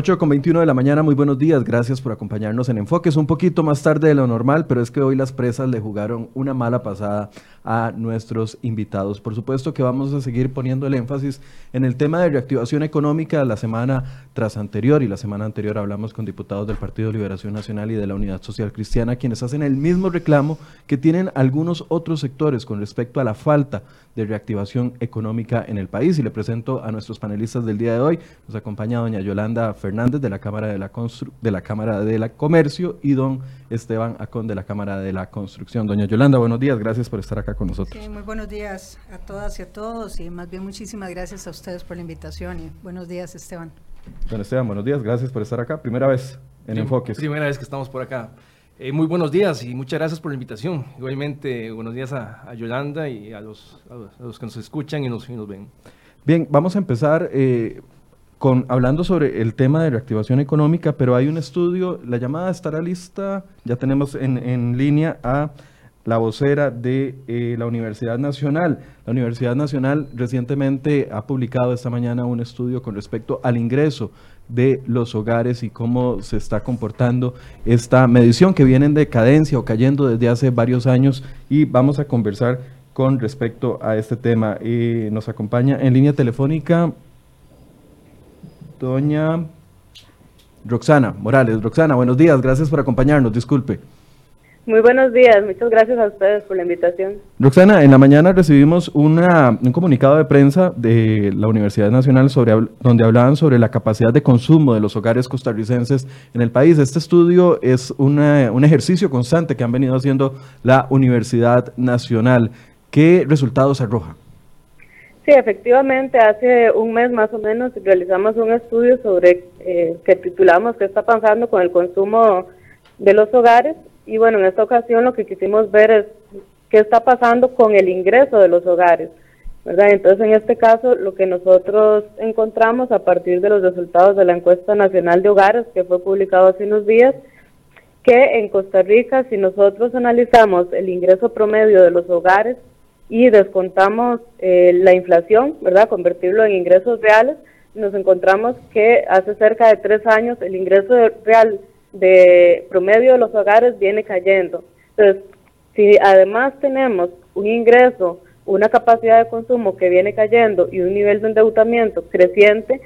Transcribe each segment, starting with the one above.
8 con 21 de la mañana, muy buenos días, gracias por acompañarnos en Enfoques, un poquito más tarde de lo normal, pero es que hoy las presas le jugaron una mala pasada a nuestros invitados. Por supuesto que vamos a seguir poniendo el énfasis en el tema de reactivación económica la semana tras anterior y la semana anterior hablamos con diputados del Partido Liberación Nacional y de la Unidad Social Cristiana, quienes hacen el mismo reclamo que tienen algunos otros sectores con respecto a la falta de reactivación económica en el país. Y le presento a nuestros panelistas del día de hoy. Nos acompaña doña Yolanda Fernández de la Cámara de la, de la Cámara de la Comercio y don Esteban Acón de la Cámara de la Construcción. Doña Yolanda, buenos días, gracias por estar acá con nosotros. muy buenos días a todas y a todos y más bien muchísimas gracias a ustedes por la invitación y buenos días Esteban. Don Esteban, buenos días, gracias por estar acá. Primera vez en Enfoques. Primera vez que estamos por acá. Eh, muy buenos días y muchas gracias por la invitación. Igualmente, buenos días a, Yolanda y a los, a los, que nos escuchan y nos, y nos ven. Bien, vamos a empezar eh, con, hablando sobre el tema de reactivación económica, pero hay un estudio, la llamada estará lista, ya tenemos en, en línea a la vocera de eh, la Universidad Nacional. La Universidad Nacional recientemente ha publicado esta mañana un estudio con respecto al ingreso de los hogares y cómo se está comportando esta medición que viene en decadencia o cayendo desde hace varios años y vamos a conversar con respecto a este tema. Eh, nos acompaña en línea telefónica doña Roxana Morales. Roxana, buenos días, gracias por acompañarnos, disculpe. Muy buenos días, muchas gracias a ustedes por la invitación. Roxana, en la mañana recibimos una, un comunicado de prensa de la Universidad Nacional sobre, donde hablaban sobre la capacidad de consumo de los hogares costarricenses en el país. Este estudio es un ejercicio constante que han venido haciendo la Universidad Nacional. ¿Qué resultados arroja? Sí, efectivamente, hace un mes más o menos realizamos un estudio sobre eh, que titulamos ¿Qué está pasando con el consumo de los hogares? Y bueno, en esta ocasión lo que quisimos ver es qué está pasando con el ingreso de los hogares. ¿verdad? Entonces, en este caso, lo que nosotros encontramos a partir de los resultados de la encuesta nacional de hogares que fue publicado hace unos días, que en Costa Rica, si nosotros analizamos el ingreso promedio de los hogares y descontamos eh, la inflación, ¿verdad? Convertirlo en ingresos reales, nos encontramos que hace cerca de tres años el ingreso real de promedio de los hogares viene cayendo. Entonces, si además tenemos un ingreso, una capacidad de consumo que viene cayendo y un nivel de endeudamiento creciente,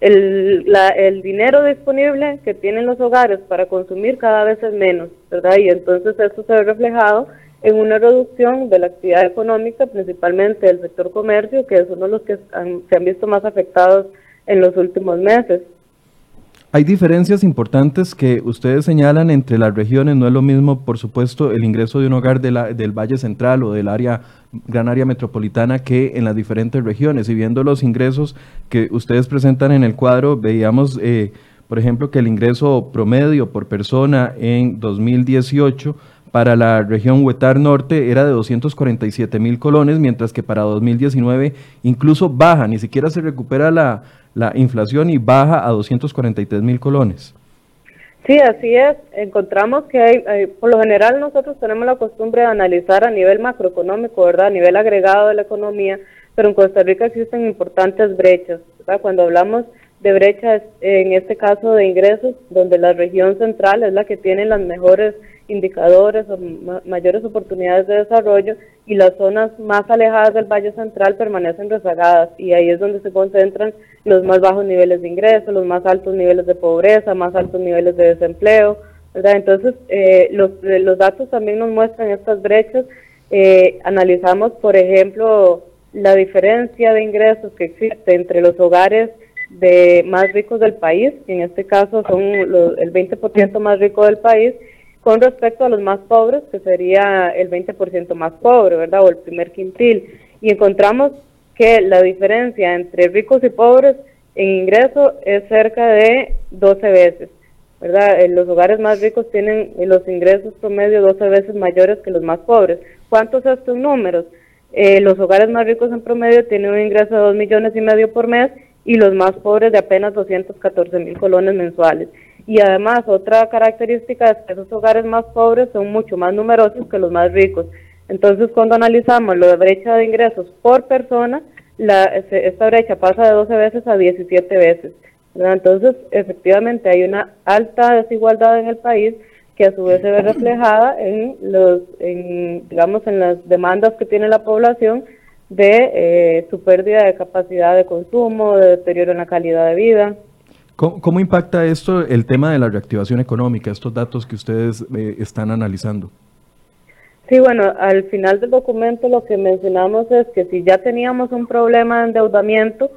el, la, el dinero disponible que tienen los hogares para consumir cada vez es menos, ¿verdad? Y entonces eso se ve reflejado en una reducción de la actividad económica, principalmente del sector comercio, que es uno de los que se han visto más afectados en los últimos meses. Hay diferencias importantes que ustedes señalan entre las regiones, no es lo mismo, por supuesto, el ingreso de un hogar de la, del Valle Central o del área, gran área metropolitana que en las diferentes regiones. Y viendo los ingresos que ustedes presentan en el cuadro, veíamos, eh, por ejemplo, que el ingreso promedio por persona en 2018 para la región Huetar Norte era de 247 mil colones, mientras que para 2019 incluso baja, ni siquiera se recupera la, la inflación y baja a 243 mil colones. Sí, así es. Encontramos que hay, por lo general nosotros tenemos la costumbre de analizar a nivel macroeconómico, ¿verdad? A nivel agregado de la economía, pero en Costa Rica existen importantes brechas, ¿verdad? Cuando hablamos de brechas, en este caso de ingresos, donde la región central es la que tiene las mejores indicadores o mayores oportunidades de desarrollo y las zonas más alejadas del Valle Central permanecen rezagadas y ahí es donde se concentran los más bajos niveles de ingresos, los más altos niveles de pobreza, más altos niveles de desempleo, ¿verdad? Entonces, eh, los, los datos también nos muestran estas brechas. Eh, analizamos, por ejemplo, la diferencia de ingresos que existe entre los hogares de más ricos del país, que en este caso son el 20% más rico del país, con respecto a los más pobres, que sería el 20% más pobre, ¿verdad? O el primer quintil. Y encontramos que la diferencia entre ricos y pobres en ingreso es cerca de 12 veces, ¿verdad? Eh, los hogares más ricos tienen los ingresos promedio 12 veces mayores que los más pobres. ¿Cuántos son estos números? Eh, los hogares más ricos en promedio tienen un ingreso de 2 millones y medio por mes y los más pobres de apenas 214 mil colones mensuales. Y además, otra característica es que esos hogares más pobres son mucho más numerosos que los más ricos. Entonces, cuando analizamos lo de brecha de ingresos por persona, la, esta brecha pasa de 12 veces a 17 veces. Entonces, efectivamente, hay una alta desigualdad en el país que a su vez se ve reflejada en los, digamos, en las demandas que tiene la población de eh, su pérdida de capacidad de consumo, de deterioro en la calidad de vida. ¿Cómo, impacta esto el tema de la reactivación económica, estos datos que ustedes eh, están analizando? Sí, bueno, al final del documento lo que mencionamos es que si ya teníamos un problema de endeudamiento,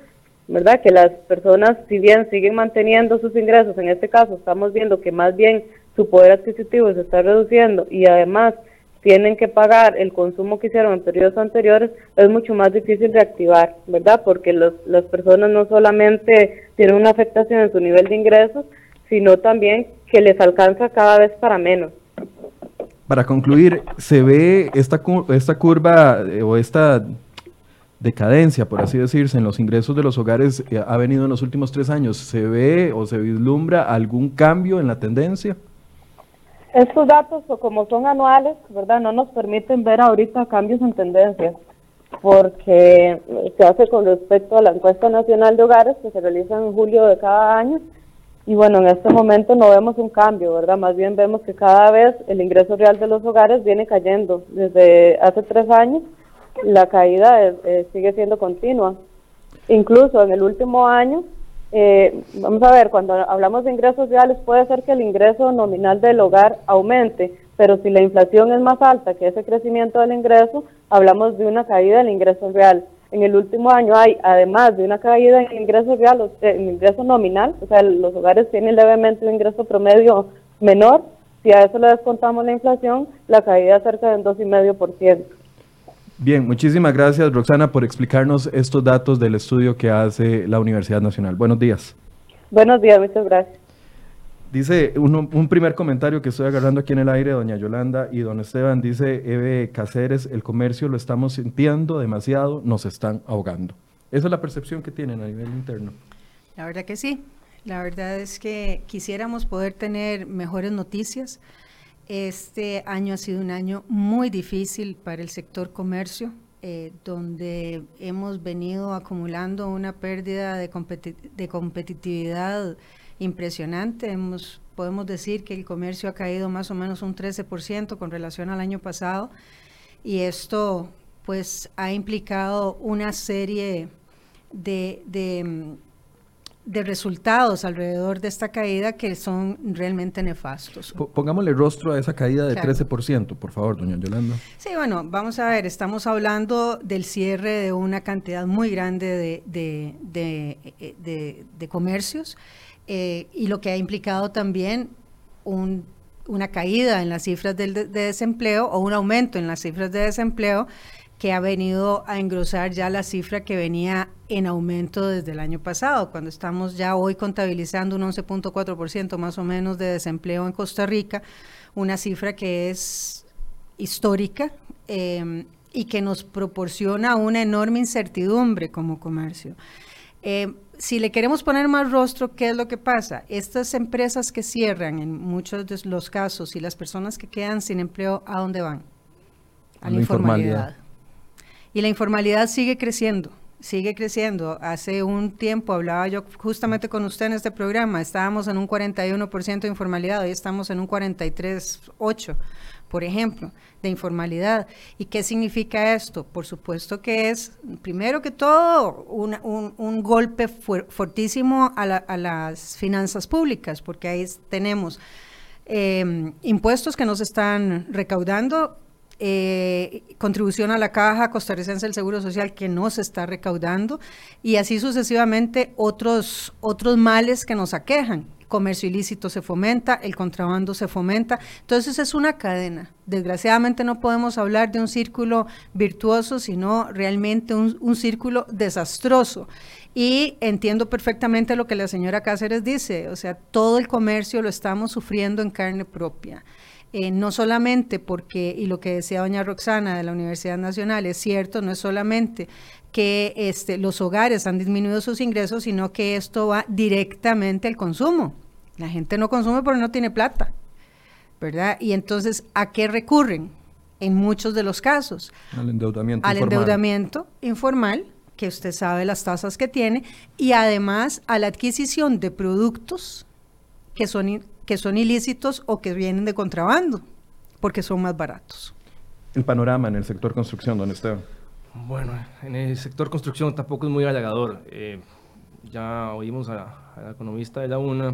¿verdad? Que las personas, si bien siguen manteniendo sus ingresos, en este caso estamos viendo que más bien su poder adquisitivo se está reduciendo y además tienen que pagar el consumo que hicieron en periodos anteriores, es mucho más difícil reactivar, ¿verdad? Porque los, las personas no solamente tienen una afectación en su nivel de ingresos, sino también que les alcanza cada vez para menos. Para concluir, ¿se ve esta, esta curva eh, o esta decadencia, por así decirse, en los ingresos de los hogares eh, ha venido en los últimos tres años? ¿Se ve o se vislumbra algún cambio en la tendencia? Estos datos, como son anuales, ¿verdad? No nos permiten ver ahorita cambios en tendencias, porque se hace con respecto a la encuesta nacional de hogares que se realiza en julio de cada año. Y bueno, en este momento no vemos un cambio, ¿verdad? Más bien vemos que cada vez el ingreso real de los hogares viene cayendo. Desde hace tres años la caída eh, sigue siendo continua. Incluso en el último año eh, vamos a ver, cuando hablamos de ingresos reales puede ser que el ingreso nominal del hogar aumente, pero si la inflación es más alta que ese crecimiento del ingreso, hablamos de una caída del ingreso real. En el último año hay, además de una caída en ingreso real, en ingreso nominal, o sea, los hogares tienen levemente un ingreso promedio menor, si a eso le descontamos la inflación, la caída es cerca del 2,5%. Bien, muchísimas gracias Roxana por explicarnos estos datos del estudio que hace la Universidad Nacional. Buenos días. Buenos días, muchas gracias. Dice un, primer comentario que estoy agarrando aquí en el aire, doña Yolanda y don Esteban, dice Eve Cáceres, el comercio lo estamos sintiendo demasiado, nos están ahogando. Esa es la percepción que tienen a nivel interno. La verdad que sí, la verdad es que quisiéramos poder tener mejores noticias este año ha sido un año muy difícil para el sector comercio, eh, donde hemos venido acumulando una pérdida de, competitividad impresionante. Hemos, podemos decir que el comercio ha caído más o menos un 13% con relación al año pasado y esto pues ha implicado una serie de de resultados alrededor de esta caída que son realmente nefastos. pongámosle rostro a esa caída de 13%, por favor, doña Yolanda. Sí, bueno, vamos a ver, estamos hablando del cierre de una cantidad muy grande de, de, comercios eh, y lo que ha implicado también un, una caída en las cifras de desempleo o un aumento en las cifras de desempleo que ha venido a engrosar ya la cifra que venía en aumento desde el año pasado, cuando estamos ya hoy contabilizando un 11.4% más o menos de desempleo en Costa Rica, una cifra que es histórica em, y que nos proporciona una enorme incertidumbre como comercio. Em, si le queremos poner más rostro, ¿qué es lo que pasa? Estas empresas que cierran en muchos de los casos y las personas que quedan sin empleo, ¿a dónde van? A la, informalidad. Y la informalidad sigue creciendo, sigue creciendo. Hace un tiempo hablaba yo justamente con usted en este programa, estábamos en un 41% de informalidad, hoy estamos en un 43,8%, por ejemplo, de informalidad. ¿Y qué significa esto? Por supuesto que es, primero que todo, un, golpe fortísimo a, las finanzas públicas, porque ahí tenemos... Eh, impuestos que nos están recaudando eh, contribución a la caja costarricense del Seguro Social que no se está recaudando y así sucesivamente otros, otros males que nos aquejan. Comercio ilícito se fomenta, el contrabando se fomenta. Entonces es una cadena. Desgraciadamente no podemos hablar de un círculo virtuoso, sino realmente un, un círculo desastroso. Y entiendo perfectamente lo que la señora Cáceres dice, o sea, todo el comercio lo estamos sufriendo en carne propia. Eh, no solamente porque, y lo que decía doña Roxana de la Universidad Nacional es cierto, no es solamente que este, los hogares han disminuido sus ingresos, sino que esto va directamente al consumo. La gente no consume porque no tiene plata, ¿verdad? Y entonces, ¿a qué recurren? En muchos de los casos. Al endeudamiento al endeudamiento informal que usted sabe las tasas que tiene, y además a la adquisición de productos que son, que son ilícitos o que vienen de contrabando, porque son más baratos. El panorama en el sector construcción, don Esteban. Bueno, en el sector construcción tampoco es muy halagador. Eh, ya oímos a, la economista de la UNA,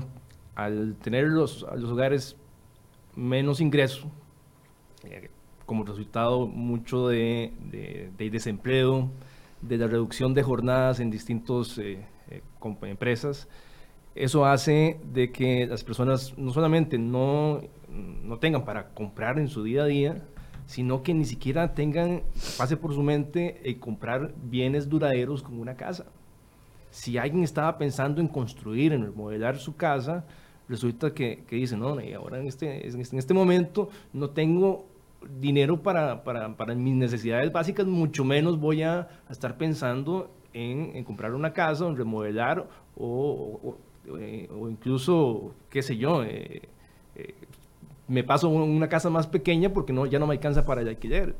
al tener los, a los hogares menos ingreso, eh, como resultado mucho de, desempleo, de la reducción de jornadas en distintas eh, eh, empresas, eso hace de que las personas no solamente no, no tengan para comprar en su día a día, sino que ni siquiera tengan, pase por su mente comprar bienes duraderos como una casa. Si alguien estaba pensando en construir, en remodelar su casa, resulta que, que dice, no, y ahora en este, en este, este momento no tengo dinero para, para, mis necesidades básicas, mucho menos voy a, estar pensando en, en, comprar una casa, en remodelar o, o, eh, incluso, qué sé yo, eh, eh, me paso una casa más pequeña porque no, ya no me alcanza para el alquiler.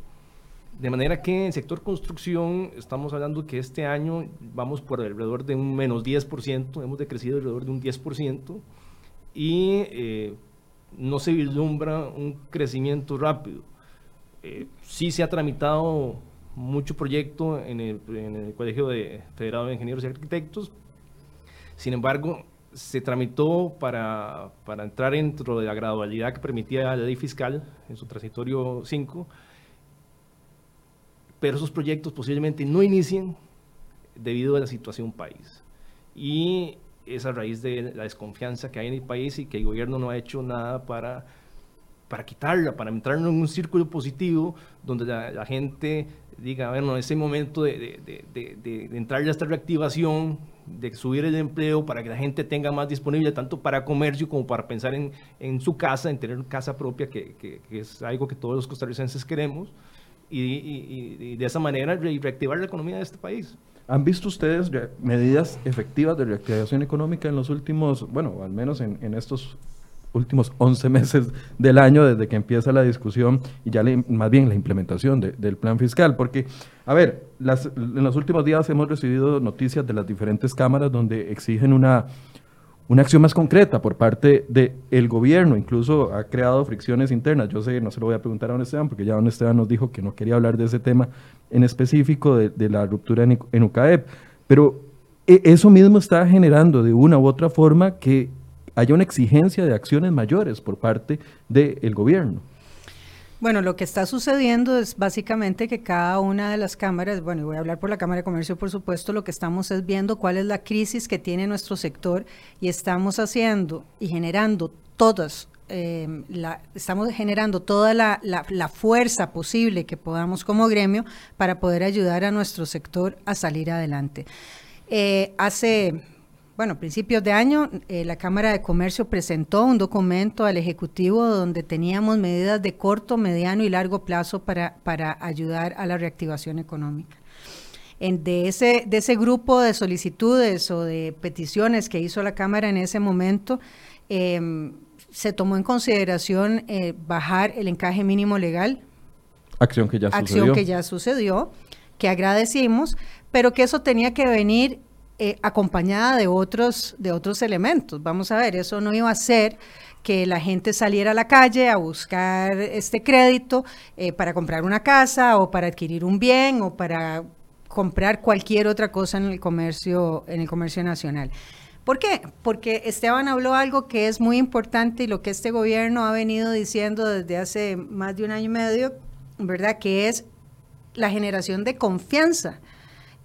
De manera que en el sector construcción estamos hablando que este año vamos por alrededor de un menos 10%, hemos decrecido alrededor de un 10% y eh, no se vislumbra un crecimiento rápido. Eh, sí se ha tramitado mucho proyecto en el, en el Colegio de Federado de Ingenieros y Arquitectos, sin embargo, se tramitó para, para, entrar dentro de la gradualidad que permitía la ley fiscal en su transitorio 5, pero esos proyectos posiblemente no inicien debido a la situación país. Y es a raíz de la desconfianza que hay en el país y que el gobierno no ha hecho nada para, para quitarla, para entrar en un círculo positivo donde la, gente diga, bueno, ese momento de, de, de, de, entrar a esta reactivación, de subir el empleo para que la gente tenga más disponible tanto para comercio como para pensar en, en su casa, en tener casa propia, que, que, es algo que todos los costarricenses queremos, y, y, y de esa manera reactivar la economía de este país. ¿Han visto ustedes medidas efectivas de reactivación económica en los últimos, bueno, al menos en, en estos últimos 11 meses del año desde que empieza la discusión y ya más bien la implementación del plan fiscal? Porque, a ver, las, en los últimos días hemos recibido noticias de las diferentes cámaras donde exigen una una acción más concreta por parte del gobierno, incluso ha creado fricciones internas. Yo sé, no se lo voy a preguntar a don Esteban, porque ya don Esteban nos dijo que no quería hablar de ese tema en específico de, la ruptura en, en, UCAEP, pero e, eso mismo está generando de una u otra forma que haya una exigencia de acciones mayores por parte del gobierno. Bueno, lo que está sucediendo es básicamente que cada una de las cámaras, bueno, y voy a hablar por la Cámara de Comercio, por supuesto, lo que estamos es viendo cuál es la crisis que tiene nuestro sector y estamos haciendo y generando todas la, estamos generando toda la, la, fuerza posible que podamos como gremio para poder ayudar a nuestro sector a salir adelante. Eh, hace bueno, principios de año, eh, la Cámara de Comercio presentó un documento al Ejecutivo donde teníamos medidas de corto, mediano y largo plazo para, para ayudar a la reactivación económica. En, de, ese, de ese grupo de solicitudes o de peticiones que hizo la Cámara en ese momento, em, se tomó en consideración eh, bajar el encaje mínimo legal. Acción que ya acción que ya sucedió, que agradecimos, pero que eso tenía que venir eh, acompañada de otros, de otros elementos. Vamos a ver, eso no iba a ser que la gente saliera a la calle a buscar este crédito eh, para comprar una casa o para adquirir un bien o para comprar cualquier otra cosa en el comercio, en el comercio nacional. ¿Por qué? Porque Esteban habló algo que es muy importante y lo que este gobierno ha venido diciendo desde hace más de un año y medio, ¿verdad? Que es la generación de confianza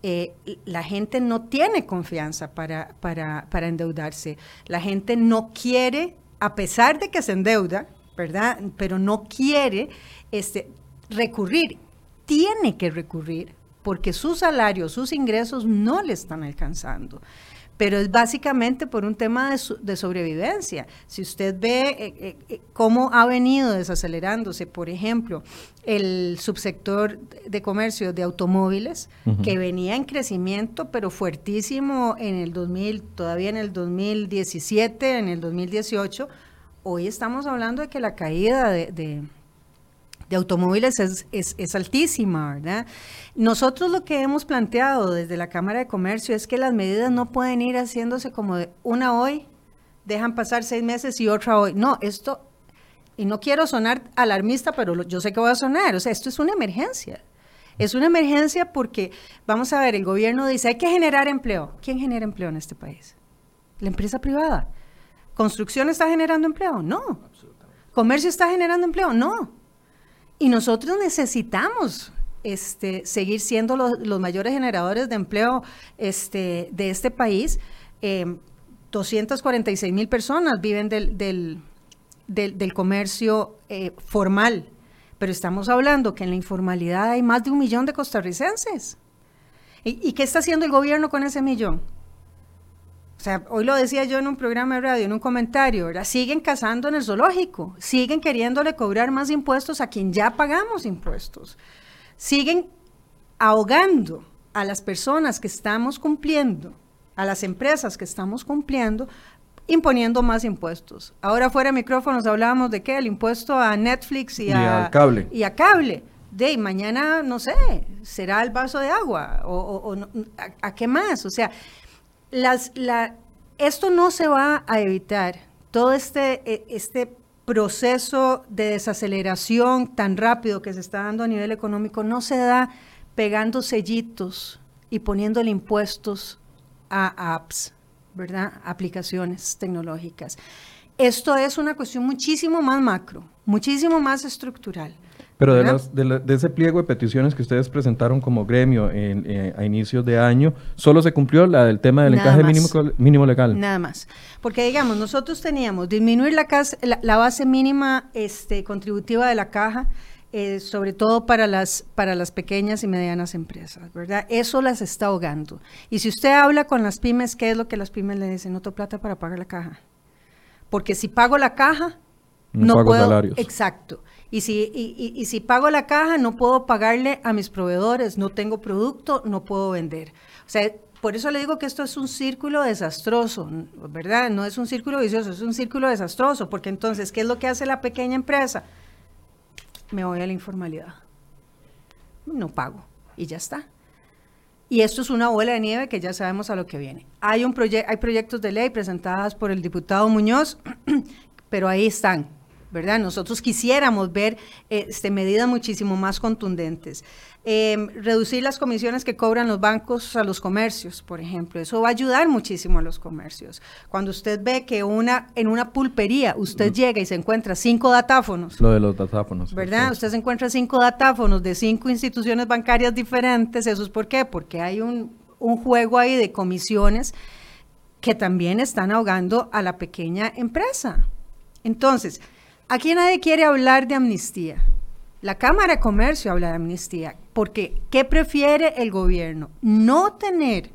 eh, la gente no tiene confianza para, para, para endeudarse. La gente no quiere, a pesar de que se endeuda, ¿verdad? Pero no quiere este, recurrir. Tiene que recurrir porque su salario, sus ingresos no le están alcanzando pero es básicamente por un tema de, sobrevivencia. Si usted ve eh, eh, eh, cómo ha venido desacelerándose, por ejemplo, el subsector de comercio de automóviles, que venía en crecimiento, pero fuertísimo en el 2000, todavía en el 2017, en el 2018, hoy estamos hablando de que la caída de de automóviles es, es, altísima, ¿verdad? Nosotros lo que hemos planteado desde la Cámara de Comercio es que las medidas no pueden ir haciéndose como de una hoy, dejan pasar seis meses y otra hoy. No, esto, y no quiero sonar alarmista, pero yo sé que voy a sonar, o sea, esto es una emergencia. Es una emergencia porque, vamos a ver, el gobierno dice, hay que generar empleo. ¿Quién genera empleo en este país? La empresa privada. ¿Construcción está generando empleo? No. ¿Comercio está generando empleo? No. Y nosotros necesitamos este, seguir siendo los, mayores generadores de empleo este, de este país. 246 em, mil personas viven del, del, comercio eh, formal, pero estamos hablando que en la informalidad hay más de un millón de costarricenses. ¿Y qué está haciendo el gobierno con ese millón? O sea, hoy lo decía yo en un programa de radio, en un comentario, ¿verdad? Siguen cazando en el zoológico, siguen queriéndole cobrar más impuestos a quien ya pagamos impuestos, siguen ahogando a las personas que estamos cumpliendo, a las empresas que estamos cumpliendo, imponiendo más impuestos. Ahora fuera de micrófonos hablábamos de qué, el impuesto a Netflix y, a cable. Y a cable. De mañana, no sé, será el vaso de agua o, a qué más. O sea, las, la, esto no se va a evitar. Todo este, e, este proceso de desaceleración tan rápido que se está dando a nivel económico no se da pegando sellitos y poniéndole impuestos a apps, ¿verdad? Aplicaciones tecnológicas. Esto es una cuestión muchísimo más macro, muchísimo más estructural. Pero de, ese pliego de peticiones que ustedes presentaron como gremio eh, a inicios de año, ¿solo se cumplió la del tema del encaje mínimo, mínimo, legal? Nada más. Porque, digamos, nosotros teníamos disminuir la, la, base mínima este, contributiva de la caja, eh, sobre todo para las, para las pequeñas y medianas empresas, ¿verdad? Eso las está ahogando. Y si usted habla con las pymes, ¿qué es lo que las pymes le dicen? No tengo plata para pagar la caja. Porque si pago la caja, no, pago puedo. Salarios. Exacto. Y si, y, si pago la caja, no puedo pagarle a mis proveedores, no tengo producto, no puedo vender. O sea, por eso le digo que esto es un círculo desastroso, ¿verdad? No es un círculo vicioso, es un círculo desastroso, porque entonces, ¿qué es lo que hace la pequeña empresa? Me voy a la informalidad. No pago y ya está. Y esto es una bola de nieve que ya sabemos a lo que viene. Hay, un hay proyectos de ley presentados por el diputado Muñoz, pero ahí están, ¿verdad? Nosotros quisiéramos ver este, medidas muchísimo más contundentes. Em, reducir las comisiones que cobran los bancos a los comercios, por ejemplo. Eso va a ayudar muchísimo a los comercios. Cuando usted ve que una, en una pulpería usted llega y se encuentra cinco datáfonos. Lo de los datáfonos. ¿Verdad? Usted se encuentra cinco datáfonos de cinco instituciones bancarias diferentes. ¿Eso es por qué? Porque hay un, un juego ahí de comisiones que también están ahogando a la pequeña empresa. Entonces, Aquí nadie quiere hablar de amnistía. La Cámara de Comercio habla de amnistía, porque ¿qué prefiere el gobierno? No tener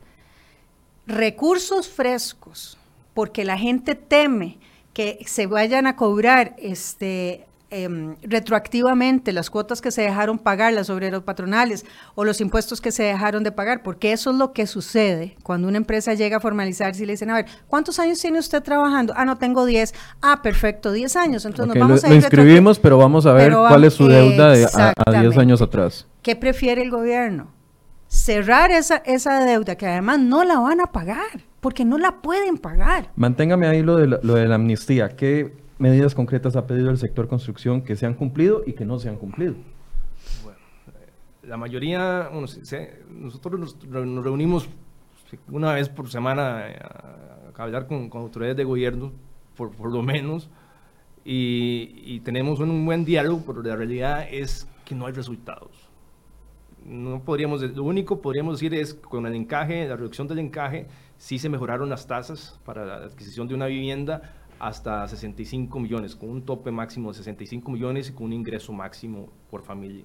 recursos frescos, porque la gente teme que se vayan a cobrar este, Em, retroactivamente las cuotas que se dejaron pagar las obreros patronales o los impuestos que se dejaron de pagar, porque eso es lo que sucede cuando una empresa llega a formalizarse y le dicen, a ver, ¿cuántos años tiene usted trabajando? Ah, no tengo 10. Ah, perfecto, 10 años. Entonces nos vamos a ir lo inscribimos, pero vamos a ver cuál es su deuda de a, 10 años atrás. ¿Qué prefiere el gobierno? Cerrar esa, esa deuda que además no la van a pagar, porque no la pueden pagar. Manténgame ahí lo de la, lo de la amnistía. ¿Qué medidas concretas ha pedido el sector construcción que se han cumplido y que no se han cumplido? Bueno, la mayoría, nosotros nos, reunimos una vez por semana a, hablar con, autoridades de gobierno, por, por lo menos, y, tenemos un, buen diálogo, pero la realidad es que no hay resultados. No podríamos, lo único podríamos decir es con el encaje, la reducción del encaje, sí se mejoraron las tasas para la adquisición de una vivienda, hasta 65 millones, con un tope máximo de 65 millones y con un ingreso máximo por familia.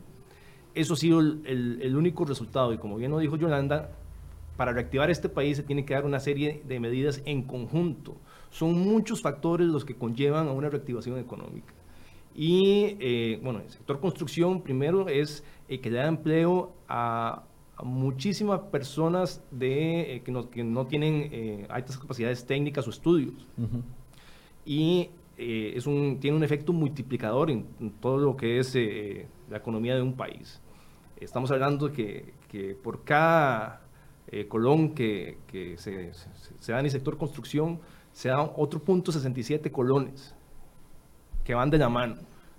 Eso ha sido el, único resultado y como bien lo dijo Yolanda, para reactivar este país se tiene que dar una serie de medidas en conjunto. Son muchos factores los que conllevan a una reactivación económica. Y eh, bueno, el sector construcción primero es eh, que da empleo a, muchísimas personas de, eh, que, no, que, no, tienen altas capacidades técnicas o estudios y eh, es un, tiene un efecto multiplicador en, todo lo que es eh, la economía de un país. Estamos hablando que, que por cada eh, colón que, que se, se, da en el sector construcción, se dan otro punto 67 colones que van de la mano.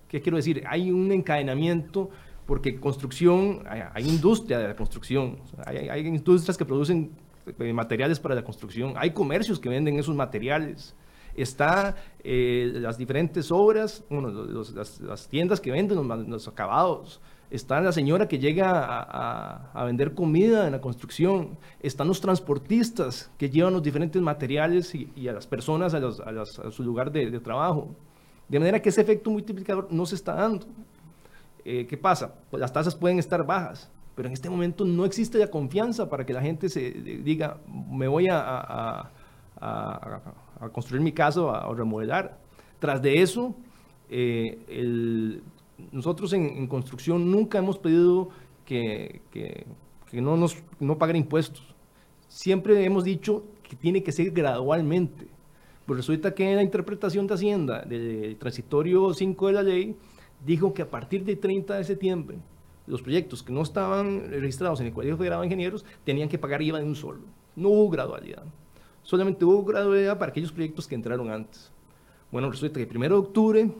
¿Qué quiero decir? Hay un encadenamiento porque construcción, hay, industria de la construcción, hay, hay, industrias que producen eh, materiales para la construcción, hay comercios que venden esos materiales, está eh, las diferentes obras, bueno, las, tiendas que venden los, acabados, está la señora que llega a, vender comida en la construcción, están los transportistas que llevan los diferentes materiales y, a las personas a, su lugar de, trabajo. De manera que ese efecto multiplicador no se está dando. Eh, ¿Qué pasa? Pues las tasas pueden estar bajas, pero en este momento no existe la confianza para que la gente se diga, me voy a, construir mi casa o a, remodelar. Tras de eso, eh, nosotros en, construcción nunca hemos pedido que, no, nos, no paguen impuestos. Siempre hemos dicho que tiene que ser gradualmente. Pues resulta que en la interpretación de Hacienda del transitorio 5 de la ley dijo que a partir del 30 de septiembre los proyectos que no estaban registrados en el Colegio Federal de Ingenieros tenían que pagar IVA de un solo. No hubo gradualidad. Solamente hubo gradualidad para aquellos proyectos que entraron antes. Bueno, resulta que el 1 de octubre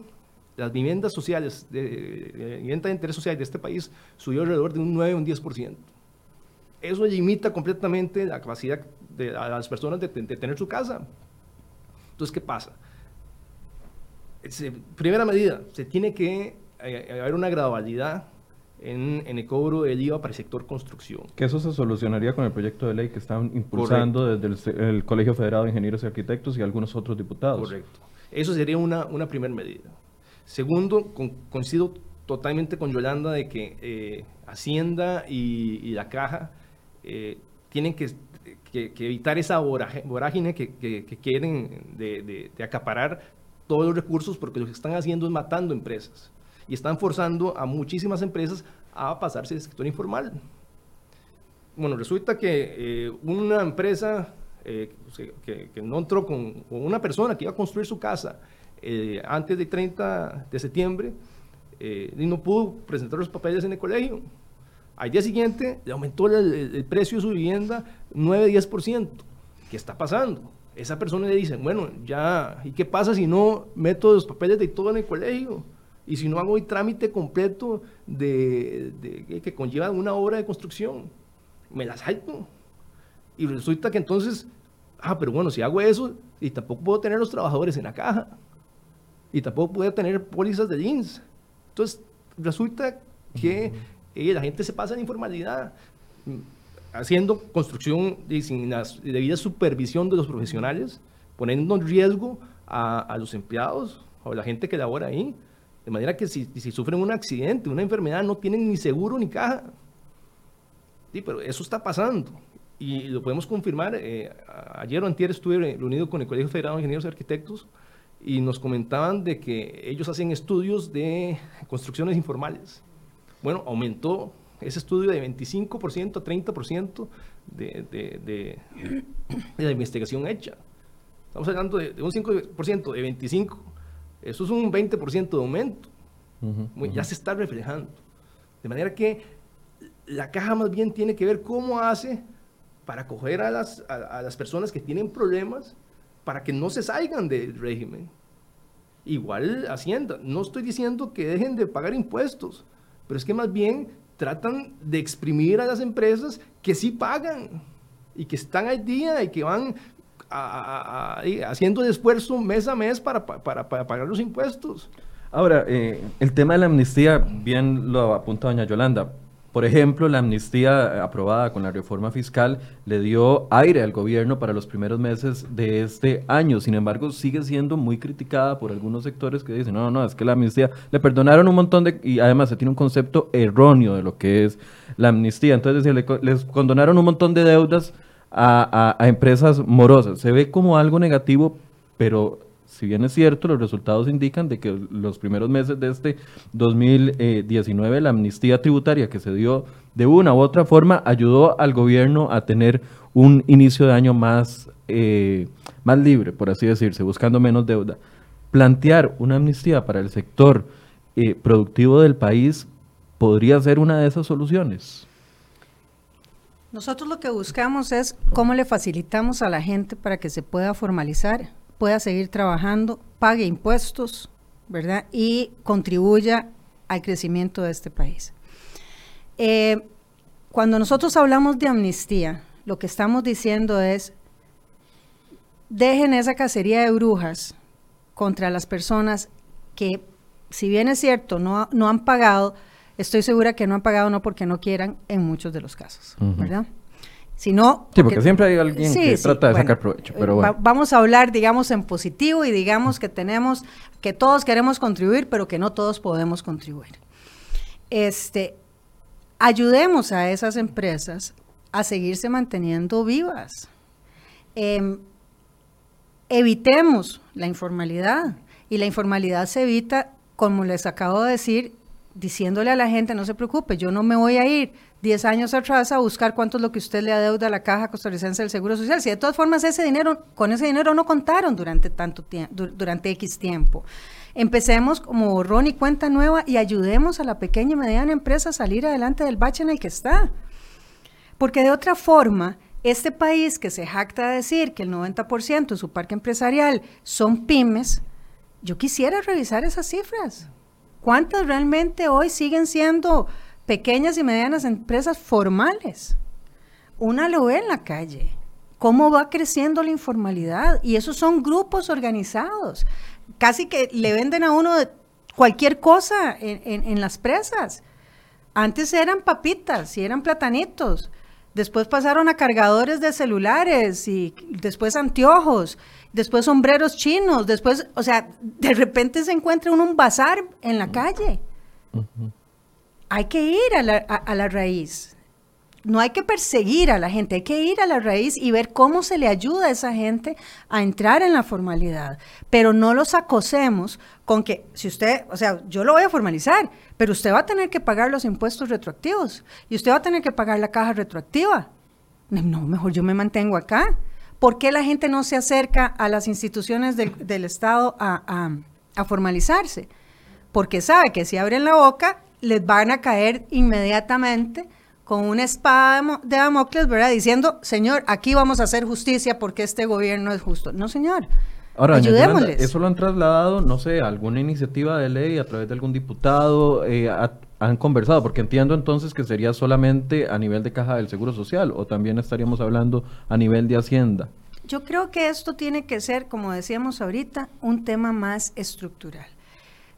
las viviendas sociales, de, vivienda de interés social de este país subió alrededor de un 9 o un 10%. Eso limita completamente la capacidad de las personas de, tener su casa. Entonces, ¿qué pasa? primera medida, se tiene que eh, haber una gradualidad en, el cobro del IVA para el sector construcción. Que eso se solucionaría con el proyecto de ley que están impulsando desde el, Colegio Federado de Ingenieros y Arquitectos y algunos otros diputados. Correcto. Eso sería una, una primera medida. Segundo, coincido totalmente con Yolanda de que eh, Hacienda y, la Caja eh, tienen que, evitar esa vorágine que, quieren de, de acaparar todos los recursos porque lo que están haciendo es matando empresas y están forzando a muchísimas empresas a pasarse al sector informal. Bueno, resulta que eh, una empresa eh, que, no entró con, una persona que iba a construir su casa eh, antes del 30 de septiembre y no pudo presentar los papeles en el colegio. Al día siguiente le aumentó el, el precio de su vivienda 9-10%. ¿Qué está pasando? esa persona le dice, bueno, ya, ¿y qué pasa si no meto los papeles de todo en el colegio? Y si no hago el trámite completo de, que conlleva una obra de construcción, me la salto. Y resulta que entonces, ah, pero bueno, si hago eso, y tampoco puedo tener los trabajadores en la caja, y tampoco puedo tener pólizas de jeans. Entonces, resulta que eh, la gente se pasa en informalidad haciendo construcción sin la debida supervisión de los profesionales, poniendo en riesgo a, los empleados o a la gente que labora ahí. De manera que si, sufren un accidente, una enfermedad, no tienen ni seguro ni caja. Sí, pero eso está pasando. Y lo podemos confirmar. Eh, ayer o antier estuve reunido con el Colegio Federal de Ingenieros y Arquitectos y nos comentaban de que ellos hacen estudios de construcciones informales. Bueno, aumentó ese estudio de 25% a 30% de, de, la investigación hecha. Estamos hablando de, un 5% de 25%. Eso es un 20% de aumento. Ya se está reflejando. De manera que la caja más bien tiene que ver cómo hace para acoger a las, a las personas que tienen problemas para que no se salgan del régimen. Igual Hacienda, no estoy diciendo que dejen de pagar impuestos, pero es que más bien tratan de exprimir a las empresas que sí pagan y que están al día y que van haciendo el esfuerzo mes a mes para, para, pagar los impuestos. Ahora, eh, el tema de la amnistía, bien lo apunta doña Yolanda. Por ejemplo, la amnistía eh, aprobada con la reforma fiscal le dio aire al gobierno para los primeros meses de este año. Sin embargo, sigue siendo muy criticada por algunos sectores que dicen, no, no, es que la amnistía le perdonaron un montón de... y además se tiene un concepto erróneo de lo que es la amnistía. Entonces, le, les condonaron un montón de deudas a, empresas morosas. Se ve como algo negativo, pero si bien es cierto, los resultados indican de que los primeros meses de este 2019 la amnistía tributaria que se dio de una u otra forma ayudó al gobierno a tener un inicio de año más, eh, más libre, por así decirse, buscando menos deuda. Plantear una amnistía para el sector eh, productivo del país podría ser una de esas soluciones. Nosotros lo que buscamos es cómo le facilitamos a la gente para que se pueda formalizar, pueda seguir trabajando, pague impuestos, ¿verdad? Y contribuya al crecimiento de este país. Eh, cuando nosotros hablamos de amnistía, lo que estamos diciendo es, dejen esa cacería de brujas contra las personas que, si bien es cierto, no, no han pagado, estoy segura que no han pagado no porque no quieran en muchos de los casos, ¿verdad? Sino sí, porque, siempre hay alguien que trata de sacar provecho. Pero bueno. vamos a hablar, digamos, en positivo y digamos que tenemos, que todos queremos contribuir, pero que no todos podemos contribuir. Este, ayudemos a esas empresas a seguirse manteniendo vivas. Em, evitemos la informalidad. Y la informalidad se evita, como les acabo de decir, diciéndole a la gente, no se preocupe, yo no me voy a ir 10 años atrás a buscar cuánto es lo que usted le adeuda a la Caja Costarricense del Seguro Social. Si de todas formas ese dinero, con ese dinero no contaron durante tanto tiempo, durante X tiempo. Empecemos como borrón y cuenta nueva y ayudemos a la pequeña y mediana empresa a salir adelante del bache en el que está. Porque de otra forma, este país que se jacta de decir que el 90% de su parque empresarial son pymes, yo quisiera revisar esas cifras. ¿Cuántas realmente hoy siguen siendo pequeñas y medianas empresas formales? Una lo ve en la calle. ¿Cómo va creciendo la informalidad? Y esos son grupos organizados. Casi que le venden a uno cualquier cosa en, las presas. Antes eran papitas y eran platanitos. Después pasaron a cargadores de celulares y después anteojos después sombreros chinos, después, o sea, de repente se encuentra uno un bazar en la calle. Hay que ir a la, a la raíz. No hay que perseguir a la gente, hay que ir a la raíz y ver cómo se le ayuda a esa gente a entrar en la formalidad. Pero no los acosemos con que, si usted, o sea, yo lo voy a formalizar, pero usted va a tener que pagar los impuestos retroactivos y usted va a tener que pagar la caja retroactiva. No, mejor yo me mantengo acá. ¿Por qué la gente no se acerca a las instituciones del, Estado a, formalizarse? Porque sabe que si abren la boca, les van a caer inmediatamente con una espada de Damocles, ¿verdad? Diciendo, señor, aquí vamos a hacer justicia porque este gobierno es justo. No, señor. Ahora, Ayudémosles. eso lo han trasladado, no sé, a alguna iniciativa de ley a través de algún diputado, eh, han conversado, porque entiendo entonces que sería solamente a nivel de caja del Seguro Social o también estaríamos hablando a nivel de Hacienda. Yo creo que esto tiene que ser, como decíamos ahorita, un tema más estructural,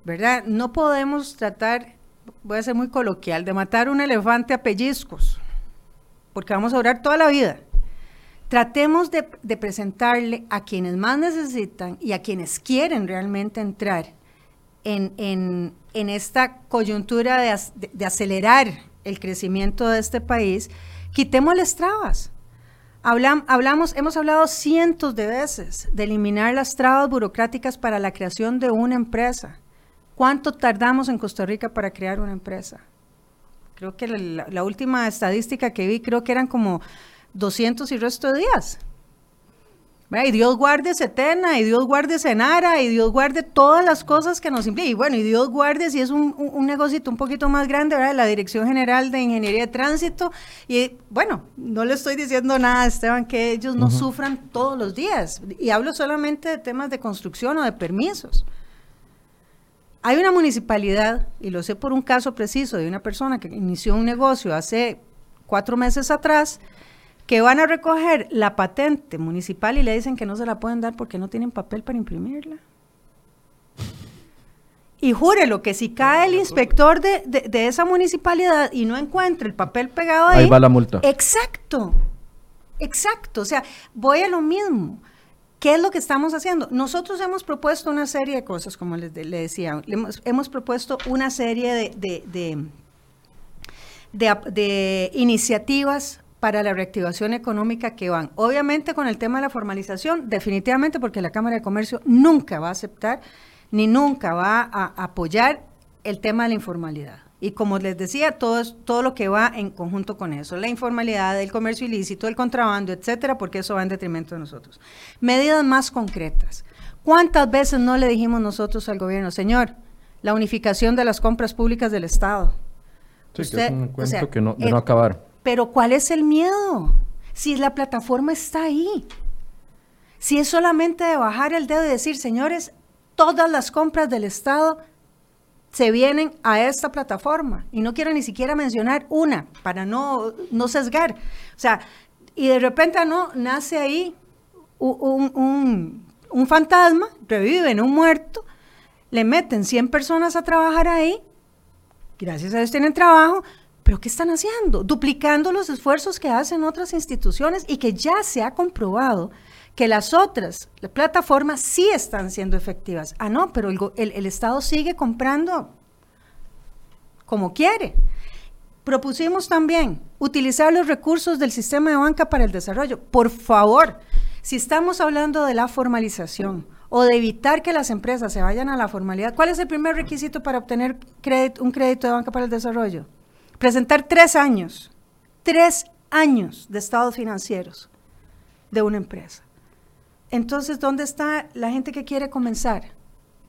¿verdad? No podemos tratar, voy a ser muy coloquial, de matar un elefante a pellizcos, porque vamos a durar toda la vida. Tratemos de, presentarle a quienes más necesitan y a quienes quieren realmente entrar en, esta coyuntura de, acelerar el crecimiento de este país, quitémosles trabas. hablamos, hemos hablado cientos de veces de eliminar las trabas burocráticas para la creación de una empresa. ¿Cuánto tardamos en Costa Rica para crear una empresa? Creo que la última estadística que vi, creo que eran como 200 y resto de días. Y Dios guarde Setena, y Dios guarde Senara, y Dios guarde todas las cosas que nos implican. Y bueno, y Dios guarde si es un, un, negocito un poquito más grande, ¿verdad? La Dirección General de Ingeniería de Tránsito. Y bueno, no le estoy diciendo nada, Esteban, que ellos no sufran todos los días. Y hablo solamente de temas de construcción o de permisos. Hay una municipalidad, y lo sé por un caso preciso de una persona que inició un negocio hace cuatro meses atrás, que van a recoger la patente municipal y le dicen que no se la pueden dar porque no tienen papel para imprimirla. Y júrelo que si cae el inspector de, esa municipalidad y no encuentra el papel pegado ahí. Ahí va la multa. Exacto, exacto. O sea, voy a lo mismo. ¿Qué es lo que estamos haciendo? Nosotros hemos propuesto una serie de cosas, como les le decía. Hemos, hemos, propuesto una serie de, de iniciativas para la reactivación económica que van. Obviamente con el tema de la formalización, definitivamente porque la Cámara de Comercio nunca va a aceptar ni nunca va a apoyar el tema de la informalidad. Y como les decía, todo, todo lo que va en conjunto con eso, la informalidad, el comercio ilícito, el contrabando, etcétera, porque eso va en detrimento de nosotros. Medidas más concretas. ¿Cuántas veces no le dijimos nosotros al gobierno, señor, la unificación de las compras públicas del Estado? Sí, que es un cuento que no, de no acabar. Pero ¿cuál es el miedo? Si la plataforma está ahí. Si es solamente de bajar el dedo y decir, señores, todas las compras del Estado se vienen a esta plataforma. Y no quiero ni siquiera mencionar una para no, no sesgar. O sea, y de repente no, nace ahí un, un, fantasma, reviven un muerto, le meten 100 personas a trabajar ahí, gracias a Dios tienen trabajo, pero ¿qué están haciendo? Duplicando los esfuerzos que hacen otras instituciones y que ya se ha comprobado que las otras plataformas sí están siendo efectivas. Ah, no, pero el, el Estado sigue comprando como quiere. Propusimos también utilizar los recursos del sistema de banca para el desarrollo. Por favor, si estamos hablando de la formalización o de evitar que las empresas se vayan a la formalidad, ¿cuál es el primer requisito para obtener un crédito de banca para el desarrollo? Presentar tres años, tres años de estados financieros de una empresa. Entonces, ¿dónde está la gente que quiere comenzar?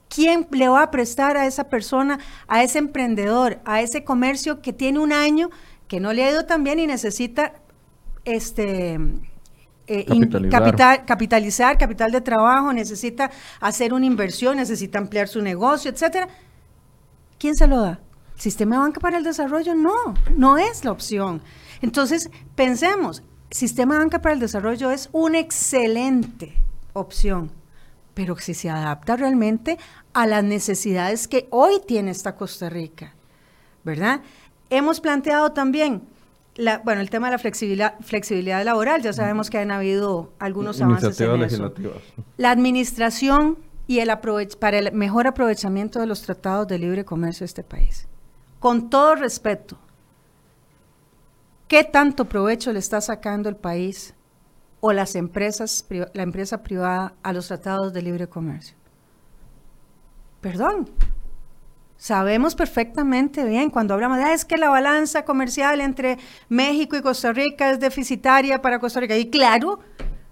¿Quién le va a prestar a esa persona, a ese emprendedor, a ese comercio que tiene un año, que no le ha ido tan bien y necesita este, eh, capitalizar. capitalizar, capital de trabajo, necesita hacer una inversión, necesita ampliar su negocio, etcétera. ¿Quién se lo da? ¿Sistema de banca para el desarrollo? No, no es la opción. Entonces, pensemos, sistema de banca para el desarrollo es una excelente opción, pero si se adapta realmente a las necesidades que hoy tiene esta Costa Rica, ¿verdad? Hemos planteado también bueno, el tema de la flexibilidad, flexibilidad laboral, ya sabemos que han habido algunos avances en eso. La administración y el para el mejor aprovechamiento de los tratados de libre comercio de este país. Con todo respeto, ¿qué tanto provecho le está sacando el país o las empresas, la empresa privada a los tratados de libre comercio? Perdón, Sabemos perfectamente bien cuando hablamos de ah, es que la balanza comercial entre México y Costa Rica es deficitaria para Costa Rica. Y claro,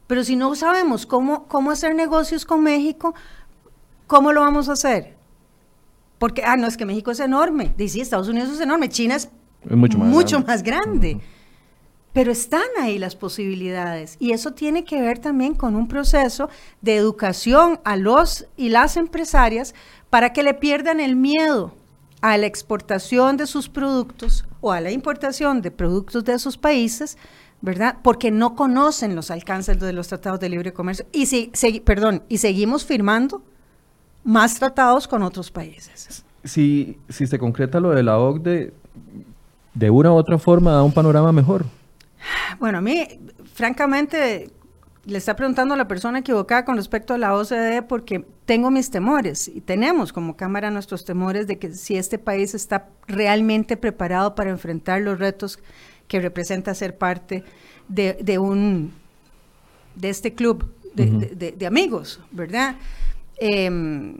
pero si no sabemos cómo, cómo hacer negocios con México, ¿cómo lo vamos a hacer? Porque, ah, no, es que México es enorme. Dice, sí, Estados Unidos es enorme, China es, mucho más mucho grande. Más grande. Pero están ahí las posibilidades y eso tiene que ver también con un proceso de educación a los y las empresarias para que le pierdan el miedo a la exportación de sus productos o a la importación de productos de sus países, ¿verdad? Porque no conocen los alcances de los tratados de libre comercio y si, perdón, y seguimos firmando más tratados con otros países. Si, si se concreta lo de la OCDE, de una u otra forma da un panorama mejor. Bueno, a mí, francamente, le está preguntando a la persona equivocada con respecto a la OCDE porque tengo mis temores y tenemos como Cámara nuestros temores de que si este país está realmente preparado para enfrentar los retos que representa ser parte de, un de este club de, amigos, ¿verdad? Em,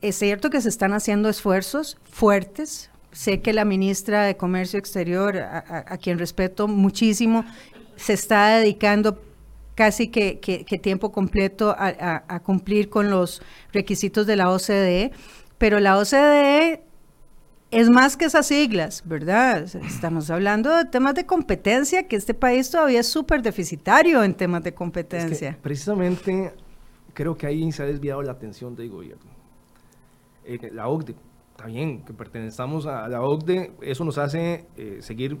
es cierto que se están haciendo esfuerzos fuertes. Sé que la ministra de Comercio Exterior, a quien respeto muchísimo, se está dedicando casi que, tiempo completo a, cumplir con los requisitos de la OCDE, pero la OCDE es más que esas siglas, ¿verdad? Estamos hablando de temas de competencia, que este país todavía es súper deficitario en temas de competencia. precisamente creo que ahí se ha desviado la atención del gobierno. Eh, la OCDE, está bien, que pertenezcamos a la OCDE, eso nos hace eh, seguir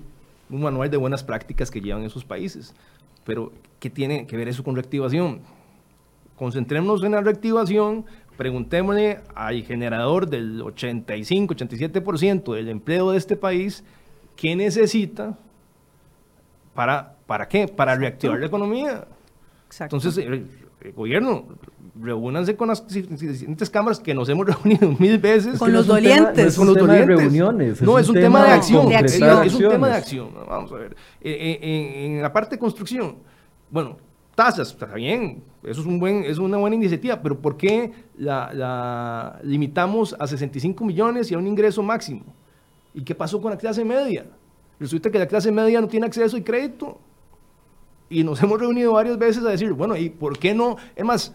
un manual de buenas prácticas que llevan esos países. Pero, ¿qué tiene que ver eso con reactivación? Concentrémonos en la reactivación, preguntémosle al generador del 85, 87% del empleo de este país, ¿qué necesita para, para qué? Para reactivar la economía. Exacto. Entonces, el, gobierno, reúnanse con las diferentes cámaras que nos hemos reunido mil veces. Con los dolientes. con los dolientes. reuniones. no, es un tema, de acción. Es, un tema de acción. Vamos a ver. Eh, eh, en, la parte de construcción, bueno, tasas, está bien, eso es, un buen, es una buena iniciativa, pero ¿por qué la, limitamos a 65 millones y a un ingreso máximo? ¿Y qué pasó con la clase media? Resulta que la clase media no tiene acceso y crédito. Y nos hemos reunido varias veces a decir, bueno, ¿y por qué no? Es más,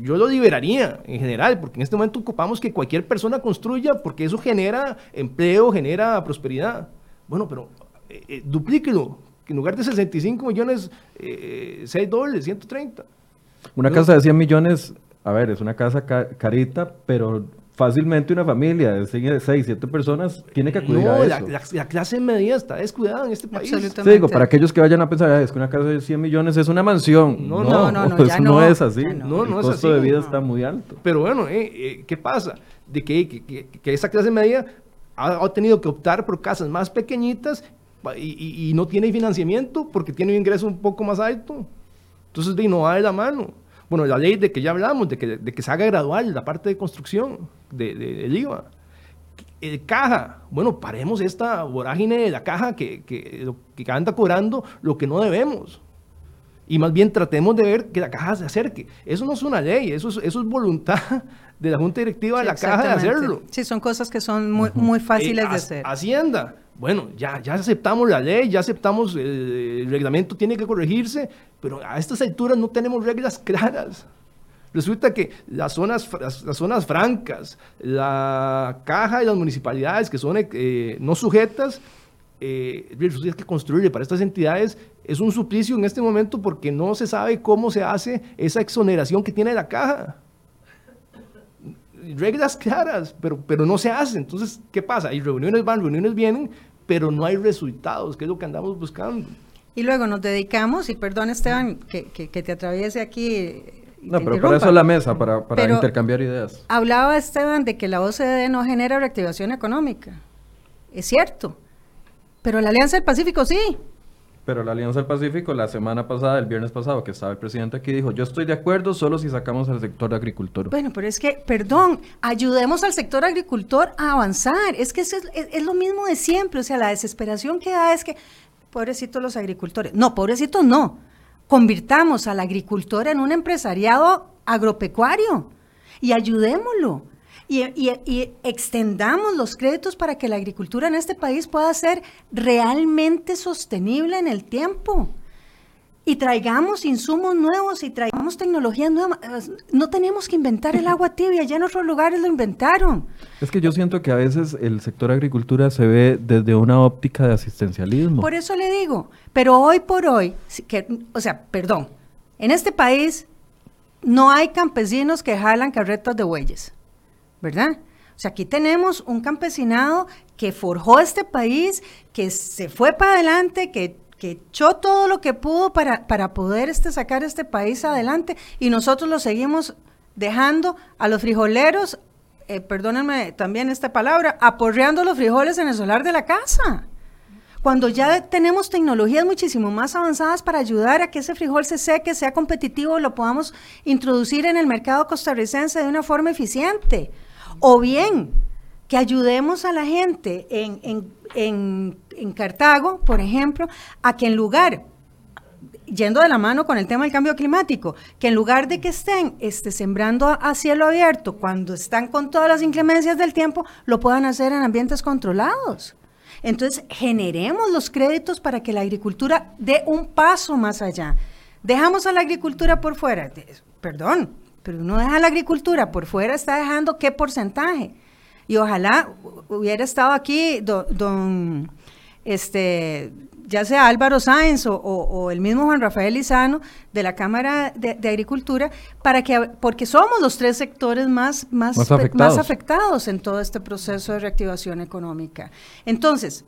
yo lo liberaría en general, porque en este momento ocupamos que cualquier persona construya, porque eso genera empleo, genera prosperidad. Bueno, pero eh, eh, duplíquelo. En lugar de 65 millones, eh, 6 dobles, 130. Una casa de 100 millones, a ver, es una casa carita, pero fácilmente una familia de 6, 7 personas tiene que acudir a eso. La, la, clase media está descuidada en este país. Sí, digo, para aquellos que vayan a pensar, es que una casa de 100 millones es una mansión. No, no, no, no, no eso no, es así. No, no, El costo de vida está muy alto. Pero bueno, eh, eh, ¿qué pasa? De que, que, que, esa clase media ha, tenido que optar por casas más pequeñitas y, y, no tiene financiamiento porque tiene un ingreso un poco más alto. Entonces, de no va de la mano. Bueno, la ley de que ya hablamos, de que, de que se haga gradual la parte de construcción de, del IVA. El caja, bueno, paremos esta vorágine de la caja que, que, que anda cobrando lo que no debemos. Y más bien tratemos de ver que la caja se acerque. Eso no es una ley, eso es, eso es voluntad de la Junta Directiva de la caja de hacerlo. Sí, son cosas que son muy, muy fáciles de hacer. Hacienda, bueno, ya, ya aceptamos la ley, ya aceptamos el, reglamento, tiene que corregirse, pero a estas alturas no tenemos reglas claras. Resulta que las zonas, las, zonas francas, la caja y las municipalidades que son eh, no sujetas, eh, resulta que construirle para estas entidades es un suplicio en este momento porque no se sabe cómo se hace esa exoneración que tiene la caja. Reglas claras, pero, pero no se hace. Entonces, ¿qué pasa? Y reuniones van, reuniones vienen, pero no hay resultados, que es lo que andamos buscando. Y luego nos dedicamos, y perdón Esteban, que, que, te atraviese aquí. No, pero para eso es la mesa, para, para intercambiar ideas. Hablaba Esteban de que la OCDE no genera reactivación económica. Es cierto. Pero la Alianza del Pacífico sí. Pero la Alianza del Pacífico, la semana pasada, el viernes pasado, que estaba el presidente aquí, dijo, yo estoy de acuerdo solo si sacamos al sector agricultor. Bueno, pero es que, perdón, ayudemos al sector agricultor a avanzar. Es que es, es, lo mismo de siempre. O sea, la desesperación que da es que, pobrecitos los agricultores. No, pobrecitos no. Convirtamos al agricultor en un empresariado agropecuario y ayudémoslo y, extendamos los créditos para que la agricultura en este país pueda ser realmente sostenible en el tiempo. Y traigamos insumos nuevos y traigamos tecnologías nuevas. No tenemos que inventar el agua tibia, ya en otros lugares lo inventaron. Es que yo siento que a veces el sector agricultura se ve desde una óptica de asistencialismo. Por eso le digo, pero hoy por hoy, que, o sea, perdón, en este país no hay campesinos que jalan carretas de bueyes. ¿Verdad? O sea, aquí tenemos un campesinado que forjó este país, que se fue para adelante, que, que echó todo lo que pudo para, para poder este, sacar este país adelante y nosotros lo seguimos dejando a los frijoleros, eh, perdónenme también esta palabra, aporreando los frijoles en el solar de la casa. Cuando ya tenemos tecnologías muchísimo más avanzadas para ayudar a que ese frijol se seque, sea competitivo, lo podamos introducir en el mercado costarricense de una forma eficiente. O bien que ayudemos a la gente en, Cartago, por ejemplo, a que en lugar yendo de la mano con el tema del cambio climático, que en lugar de que estén este, sembrando a, cielo abierto cuando están con todas las inclemencias del tiempo, lo puedan hacer en ambientes controlados. Entonces, generemos los créditos para que la agricultura dé un paso más allá. Dejamos a la agricultura por fuera. Perdón, pero uno deja la agricultura por fuera, está dejando qué porcentaje. Y ojalá hubiera estado aquí don, este, ya sea Álvaro Sáenz o, el mismo Juan Rafael Lizano de la Cámara de, Agricultura, para que, porque somos los tres sectores más, más, más afectados en todo este proceso de reactivación económica. Entonces,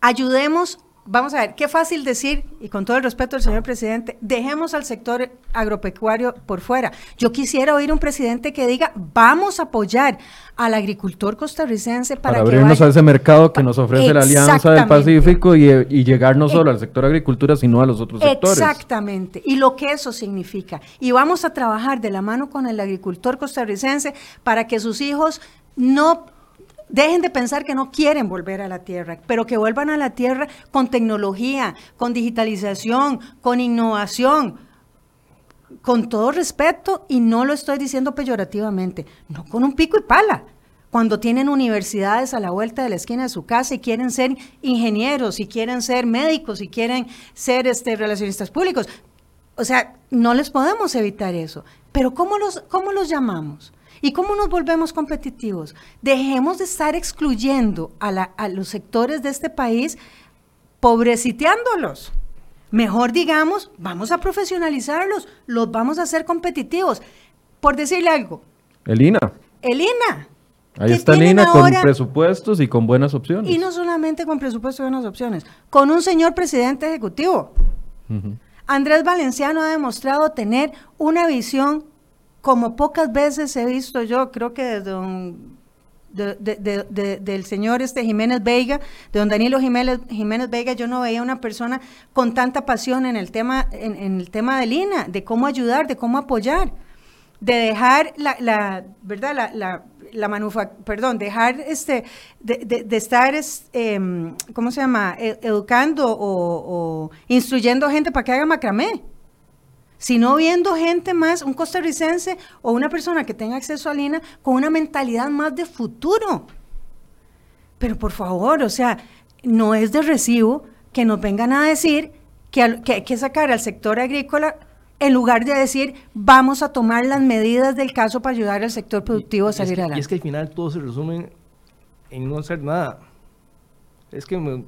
ayudemos vamos a ver, qué fácil decir, y con todo el respeto del señor presidente, dejemos al sector agropecuario por fuera. Yo quisiera oír un presidente que diga, vamos a apoyar al agricultor costarricense para, abrirnos a ese mercado que nos ofrece la Alianza del Pacífico y, y llegar no solo al sector agricultura, sino a los otros sectores. Exactamente, y lo que eso significa. Y vamos a trabajar de la mano con el agricultor costarricense para que sus hijos no Dejen de pensar que no quieren volver a la tierra, pero que vuelvan a la tierra con tecnología, con digitalización, con innovación, con todo respeto, y no lo estoy diciendo peyorativamente, no con un pico y pala. Cuando tienen universidades a la vuelta de la esquina de su casa y quieren ser ingenieros, y quieren ser médicos, y quieren ser este, relacionistas públicos. O sea, no les podemos evitar eso. Pero ¿cómo los, cómo los llamamos? ¿Y cómo nos volvemos competitivos? Dejemos de estar excluyendo a, a los sectores de este país, pobreciteándolos. Mejor digamos, vamos a profesionalizarlos, los vamos a hacer competitivos. Por decirle algo. El INA. El INA. Ahí está el INA con presupuestos y con buenas opciones. Y no solamente con presupuestos y buenas opciones, con un señor presidente ejecutivo. Andrés Valenciano ha demostrado tener una visión como pocas veces he visto yo, creo que desde un del señor este Jiménez Veiga, de don Danilo Jiménez, Jiménez Veiga, yo no veía una persona con tanta pasión en el tema, en, el tema del INA, de cómo ayudar, de cómo apoyar, de dejar la, la verdad, la, la, la perdón, dejar este, de, de, estar, eh, ¿cómo se llama?, e, educando o, o instruyendo gente para que haga macramé sino viendo gente más, un costarricense o una persona que tenga acceso a Lina con una mentalidad más de futuro. Pero por favor, o sea, no es de recibo que nos vengan a decir que, hay que sacar al sector agrícola en lugar de decir vamos a tomar las medidas del caso para ayudar al sector productivo a salir adelante. Y es que al final todo se resume en no hacer nada. Es que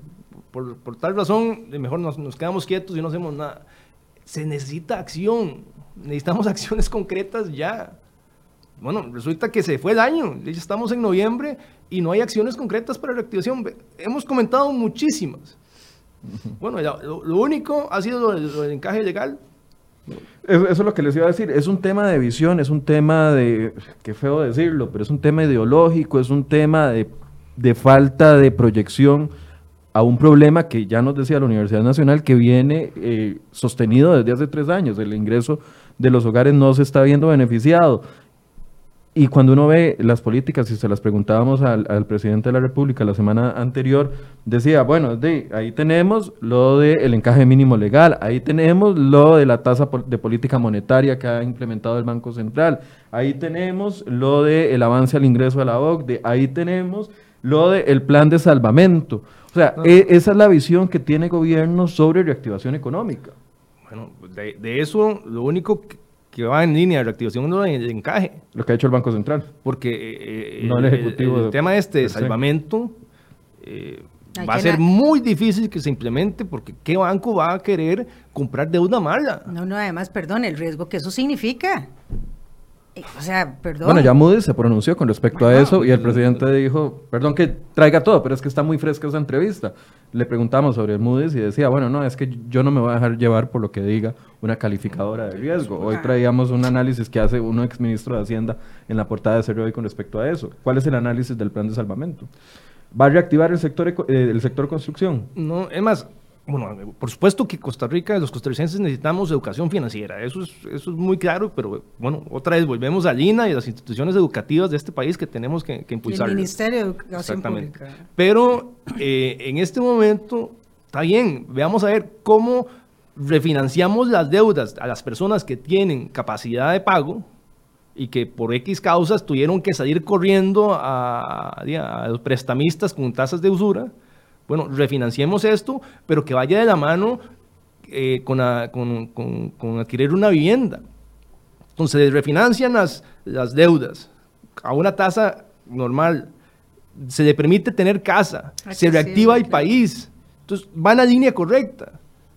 por, tal razón, mejor nos, nos, quedamos quietos y no hacemos nada se necesita acción. Necesitamos acciones concretas ya. Bueno, resulta que se fue el año, ya estamos en noviembre y no hay acciones concretas para reactivación. Hemos comentado muchísimas. Bueno, lo, único ha sido lo, del encaje legal. Eso, es lo que les iba a decir. Es un tema de visión, es un tema de, qué feo decirlo, pero es un tema ideológico, es un tema de, de falta de proyección a un problema que ya nos decía la Universidad Nacional que viene eh, sostenido desde hace tres años. El ingreso de los hogares no se está viendo beneficiado. Y cuando uno ve las políticas, y se las preguntábamos al, presidente de la República la semana anterior, decía, bueno, de, ahí tenemos lo del encaje mínimo legal, ahí tenemos lo de la tasa de política monetaria que ha implementado el Banco Central, ahí tenemos lo del avance al ingreso a la OCDE, ahí tenemos lo del plan de salvamento. O sea, e, esa es la visión que tiene el gobierno sobre reactivación económica. Bueno, de, eso lo único que, va en línea de reactivación es el encaje. Lo que ha hecho el Banco Central. Porque eh, eh, no el, ejecutivo el, tema este de salvamento eh, va a ser muy difícil que se implemente porque ¿qué banco va a querer comprar deuda mala? No, no, además, perdón, el riesgo que eso significa. O sea, perdón. Bueno, ya Moody's se pronunció con respecto a eso y el presidente dijo, perdón que traiga todo, pero es que está muy fresca esa entrevista. Le preguntamos sobre el Moody's y decía, bueno, no, es que yo no me voy a dejar llevar por lo que diga una calificadora de riesgo. Hoy traíamos un análisis que hace un exministro de Hacienda en la portada de Cerro hoy con respecto a eso. ¿Cuál es el análisis del plan de salvamento? ¿Va a reactivar el sector, eh, el sector construcción? No, es más, bueno, por supuesto que Costa Rica, los costarricenses necesitamos educación financiera, eso es, eso es muy claro, pero bueno, otra vez volvemos a Lina y a las instituciones educativas de este país que tenemos que, impulsar. El Ministerio de Educación Pública. Pero eh, en este momento, está bien, veamos a ver cómo refinanciamos las deudas a las personas que tienen capacidad de pago y que por X causas tuvieron que salir corriendo a, a los prestamistas con tasas de usura bueno, refinanciemos esto, pero que vaya de la mano eh, con, adquirir una vivienda. Entonces, refinancian las, las deudas a una tasa normal, se le permite tener casa, se reactiva el país. Entonces, va en la línea correcta.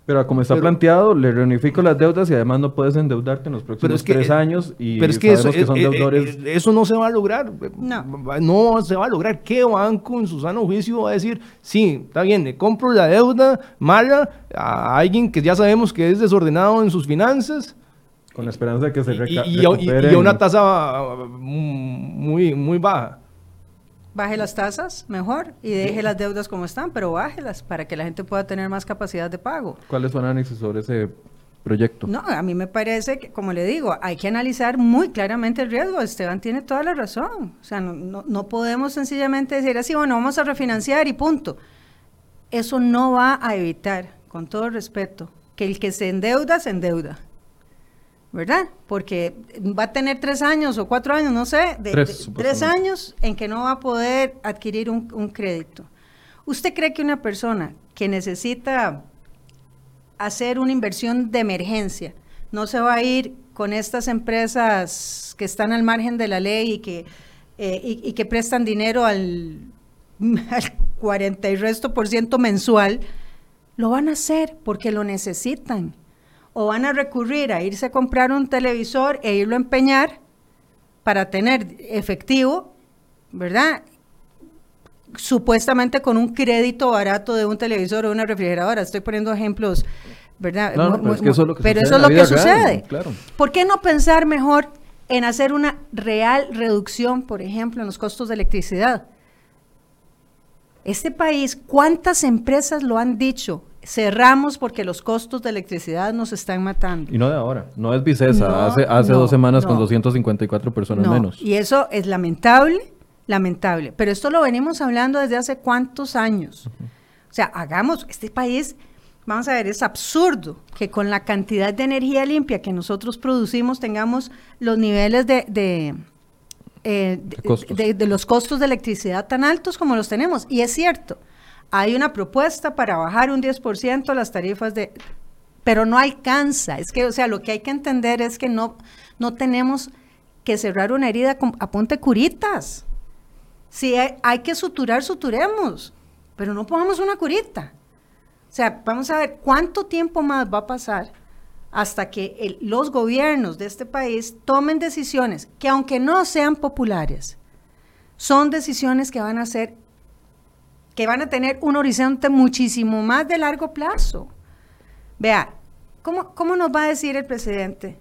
Pero como está planteado, le reunifico las deudas y además no puedes endeudarte en los próximos tres años. Y pero es que, eso, son deudores... eso no se va a lograr. No. no se va a lograr. ¿Qué banco en su sano juicio va a decir, sí, está bien, le compro la deuda mala a alguien que ya sabemos que es desordenado en sus finanzas? Con la esperanza de que se y, y, y, una tasa muy, muy baja baje las tasas mejor y deje las deudas como están, pero bájelas para que la gente pueda tener más capacidad de pago. ¿Cuál es su análisis sobre ese proyecto? No, a mí me parece que, como le digo, hay que analizar muy claramente el riesgo. Esteban tiene toda la razón. O sea, no, no podemos sencillamente decir así, bueno, vamos a refinanciar y punto. Eso no va a evitar, con todo respeto, que el que se endeuda, se endeuda. ¿Verdad? Porque va a tener tres años o cuatro años, no sé, de, tres, años en que no va a poder adquirir un, crédito. ¿Usted cree que una persona que necesita hacer una inversión de emergencia no se va a ir con estas empresas que están al margen de la ley y que, eh, y, que prestan dinero al, al 40 y resto por ciento mensual, lo van a hacer porque lo necesitan. O van a recurrir a irse a comprar un televisor e irlo a empeñar para tener efectivo, ¿verdad? Supuestamente con un crédito barato de un televisor o una refrigeradora. Estoy poniendo ejemplos, ¿verdad? pero, eso es lo que sucede. ¿Por qué no pensar mejor en hacer una real reducción, por ejemplo, en los costos de electricidad? Este país, ¿cuántas empresas lo han dicho? Cerramos porque los costos de electricidad nos están matando. Y no de ahora, no es Vicesa, hace, hace dos semanas con 254 personas menos. Y eso es lamentable, lamentable. Pero esto lo venimos hablando desde hace cuántos años. O sea, hagamos, este país, vamos a ver, es absurdo que con la cantidad de energía limpia que nosotros producimos tengamos los niveles de, de eh, de, los costos de electricidad tan altos como los tenemos. Y es cierto, hay una propuesta para bajar un 10% las tarifas de... Pero no alcanza. Es que, o sea, lo que hay que entender es que no, no tenemos que cerrar una herida con, a ponte curitas. Si hay, que suturar, suturemos. Pero no pongamos una curita. O sea, vamos a ver cuánto tiempo más va a pasar hasta que los gobiernos de este país tomen decisiones que aunque no sean populares, son decisiones que van a ser que van a tener un horizonte muchísimo más de largo plazo. Vea, ¿cómo, cómo nos va a decir el presidente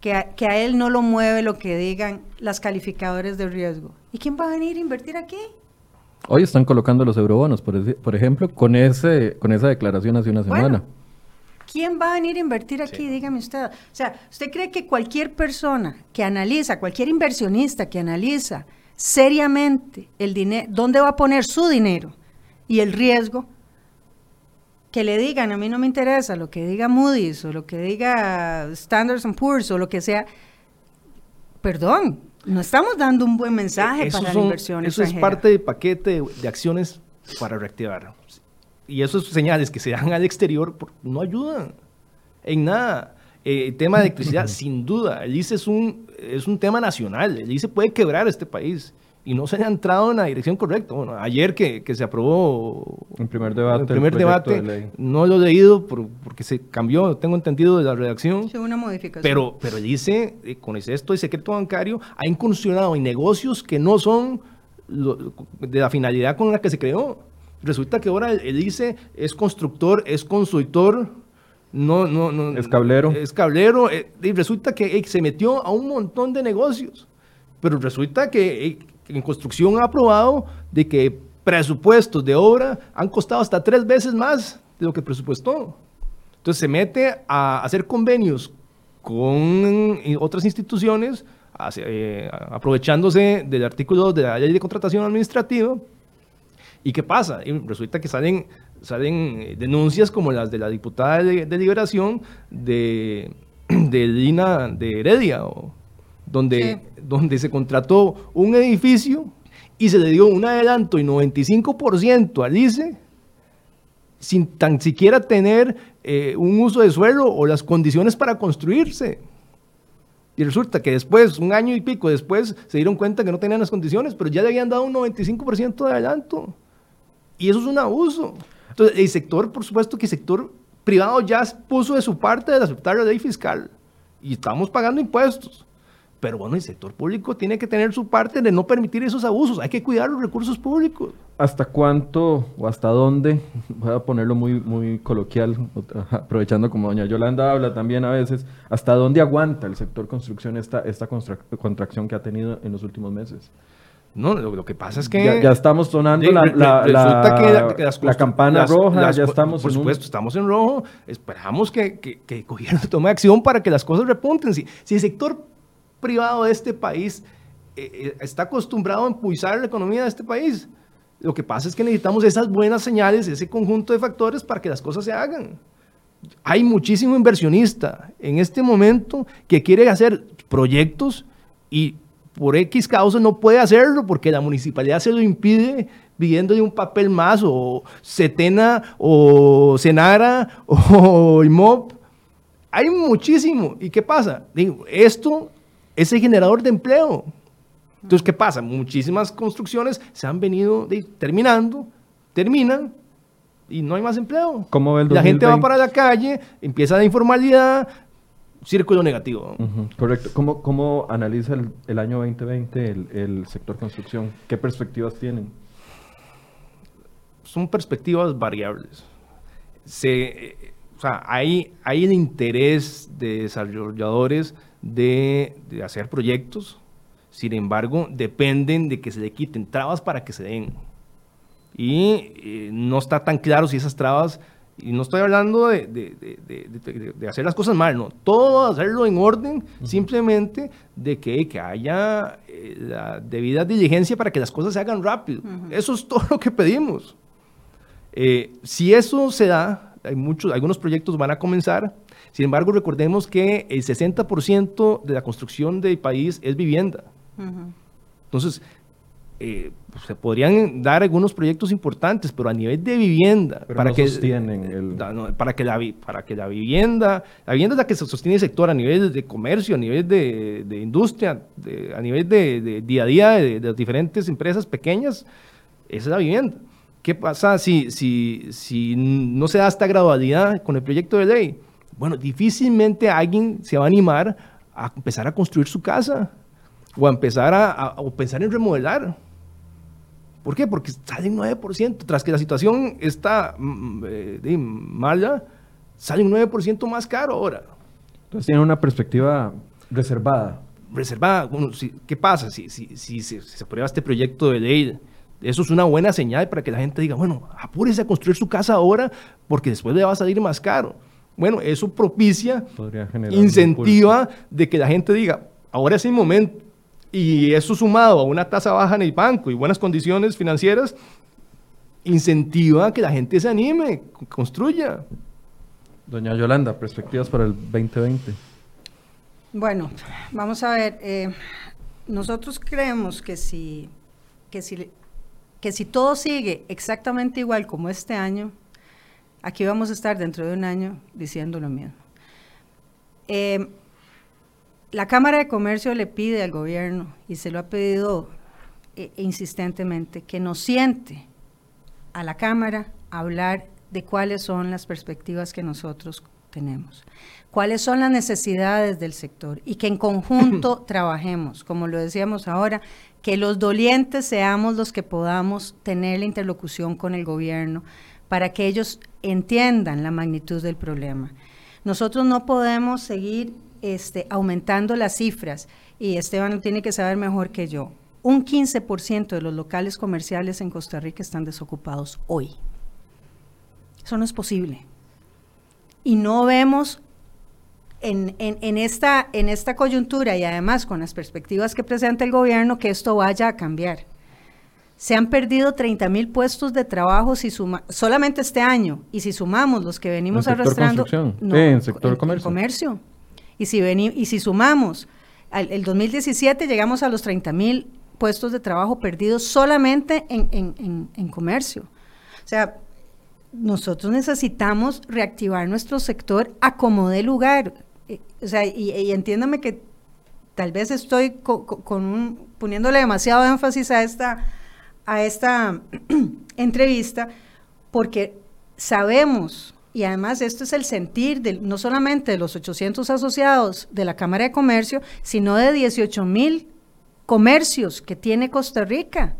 que a, que a él no lo mueve lo que digan las calificadores de riesgo? ¿Y quién va a venir a invertir aquí? Hoy están colocando los eurobonos, por, por ejemplo, con, ese, con esa declaración hace una semana. ¿Quién va a venir a invertir aquí? Dígame usted. O sea, ¿usted cree que cualquier persona que analiza, cualquier inversionista que analiza seriamente el dinero, dónde va a poner su dinero y el riesgo, que le digan, a mí no me interesa lo que diga Moody's o lo que diga Standards Poor's o lo que sea, perdón, no estamos dando un buen mensaje para la inversión Eso es parte del paquete de, acciones para reactivar. Y esos señales que se dan al exterior no ayudan en nada. El eh, tema de electricidad, sin duda, el ICE es un, es un tema nacional, el ICE puede quebrar a este país y no se haya entrado en la dirección correcta. Bueno, ayer que, que se aprobó el primer debate, el primer debate no lo he leído porque se cambió, tengo entendido, de la redacción. Sí, una modificación. Pero, pero el ICE, eh, con esto de secreto bancario, ha incursionado en negocios que no son de la finalidad con la que se creó. Resulta que ahora el, el ICE es constructor, es consultor, no, no, no. Es cablero. Es cablero. Eh, y resulta que eh, se metió a un montón de negocios. Pero resulta que eh, en construcción ha aprobado de que presupuestos de obra han costado hasta tres veces más de lo que presupuestó. Entonces se mete a hacer convenios con otras instituciones, aprovechándose del artículo de la ley de contratación administrativa. ¿Y qué pasa? Y resulta que salen salen eh, denuncias como las de la diputada de, Liberación de, de, Lina de Heredia, donde, donde se contrató un edificio y se le dio un adelanto y 95% al ICE sin tan siquiera tener eh, un uso de suelo o las condiciones para construirse. Y resulta que después, un año y pico después, se dieron cuenta que no tenían las condiciones, pero ya le habían dado un 95% de adelanto. Y eso es un abuso. Entonces, el sector, por supuesto que el sector privado ya puso de su parte de aceptar la ley fiscal y estamos pagando impuestos. Pero bueno, el sector público tiene que tener su parte de no permitir esos abusos. Hay que cuidar los recursos públicos. ¿Hasta cuánto o hasta dónde, voy a ponerlo muy, muy coloquial, aprovechando como doña Yolanda habla también a veces, hasta dónde aguanta el sector construcción esta, esta contracción que ha tenido en los últimos meses? No, lo, que pasa es que... Ya, estamos sonando la, la, campana roja, ya estamos Por supuesto, estamos en rojo. Esperamos que, que, que, el gobierno tome acción para que las cosas repunten. Si, si el sector privado de este país eh, eh, está acostumbrado a impulsar la economía de este país, lo que pasa es que necesitamos esas buenas señales, ese conjunto de factores para que las cosas se hagan. Hay muchísimo inversionista en este momento que quiere hacer proyectos y por X causa no puede hacerlo porque la municipalidad se lo impide pidiéndole un papel más o Setena o Senara o IMOP Hay muchísimo. ¿Y qué pasa? Digo, esto es el generador de empleo. Entonces, ¿qué pasa? Muchísimas construcciones se han venido terminando, terminan y no hay más empleo. ¿Cómo ve el La gente va para la calle, empieza la informalidad, círculo negativo. correcto. ¿Cómo, cómo analiza el, el año 2020 el, el, sector construcción? ¿Qué perspectivas tienen? Son perspectivas variables. Se, o sea, hay, hay el interés de desarrolladores de, de hacer proyectos, sin embargo, dependen de que se le quiten trabas para que se den. Y eh, no está tan claro si esas trabas, y no estoy hablando de, de, de, hacer las cosas mal, no, todo hacerlo en orden, simplemente de que, que haya eh, la debida diligencia para que las cosas se hagan rápido. Eso es todo lo que pedimos. Eh, si eso se da, hay muchos, algunos proyectos van a comenzar, sin embargo, recordemos que el 60% de la construcción del país es vivienda. Entonces, eh, se podrían dar algunos proyectos importantes, pero a nivel de vivienda, para, que, el... para, que la, para que la vivienda, la vivienda es la que se sostiene el sector a nivel de comercio, a nivel de, industria, a nivel de, día a día de, las diferentes empresas pequeñas, esa es la vivienda. ¿Qué pasa si, si, si no se da esta gradualidad con el proyecto de ley? Bueno, difícilmente alguien se va a animar a empezar a construir su casa o a empezar a, pensar en remodelar. ¿Por qué? Porque sale un 9%, tras que la situación está mm, eh, mala, sale un 9% más caro ahora. Entonces tiene una perspectiva reservada. Reservada. ¿Qué pasa si, si, si, se aprueba este proyecto de ley? Eso es una buena señal para que la gente diga, bueno, apúrese a construir su casa ahora porque después le va a salir más caro. Bueno, eso propicia, incentiva de que la gente diga, ahora es el momento, y eso sumado a una tasa baja en el banco y buenas condiciones financieras, incentiva a que la gente se anime, construya. Doña Yolanda, perspectivas para el 2020. Bueno, vamos a ver. Eh, nosotros creemos que si, que, si, que si todo sigue exactamente igual como este año, aquí vamos a estar dentro de un año diciendo lo mismo. Eh, la Cámara de Comercio le pide al gobierno, y se lo ha pedido eh, insistentemente, que nos siente a la Cámara a hablar de cuáles son las perspectivas que nosotros tenemos, cuáles son las necesidades del sector y que en conjunto trabajemos, como lo decíamos ahora, que los dolientes seamos los que podamos tener la interlocución con el gobierno para que ellos entiendan la magnitud del problema. Nosotros no podemos seguir este, aumentando las cifras, y Esteban tiene que saber mejor que yo, un 15% de los locales comerciales en Costa Rica están desocupados hoy. Eso no es posible. Y no vemos en, esta, en esta coyuntura y además con las perspectivas que presenta el gobierno que esto vaya a cambiar. Se han perdido 30 mil puestos de trabajo si suma, solamente este año, y si sumamos los que venimos arrastrando. No, en sector comercio. comercio. Y si, y si sumamos el 2017 llegamos a los 30 mil puestos de trabajo perdidos solamente en, comercio. O sea, nosotros necesitamos reactivar nuestro sector a como dé lugar. Eh, o sea, y, entiéndame que tal vez estoy con, poniéndole demasiado énfasis a esta, a esta entrevista, porque sabemos y además esto es el sentir de, no solamente de los 800 asociados de la Cámara de Comercio, sino de 18 mil comercios que tiene Costa Rica.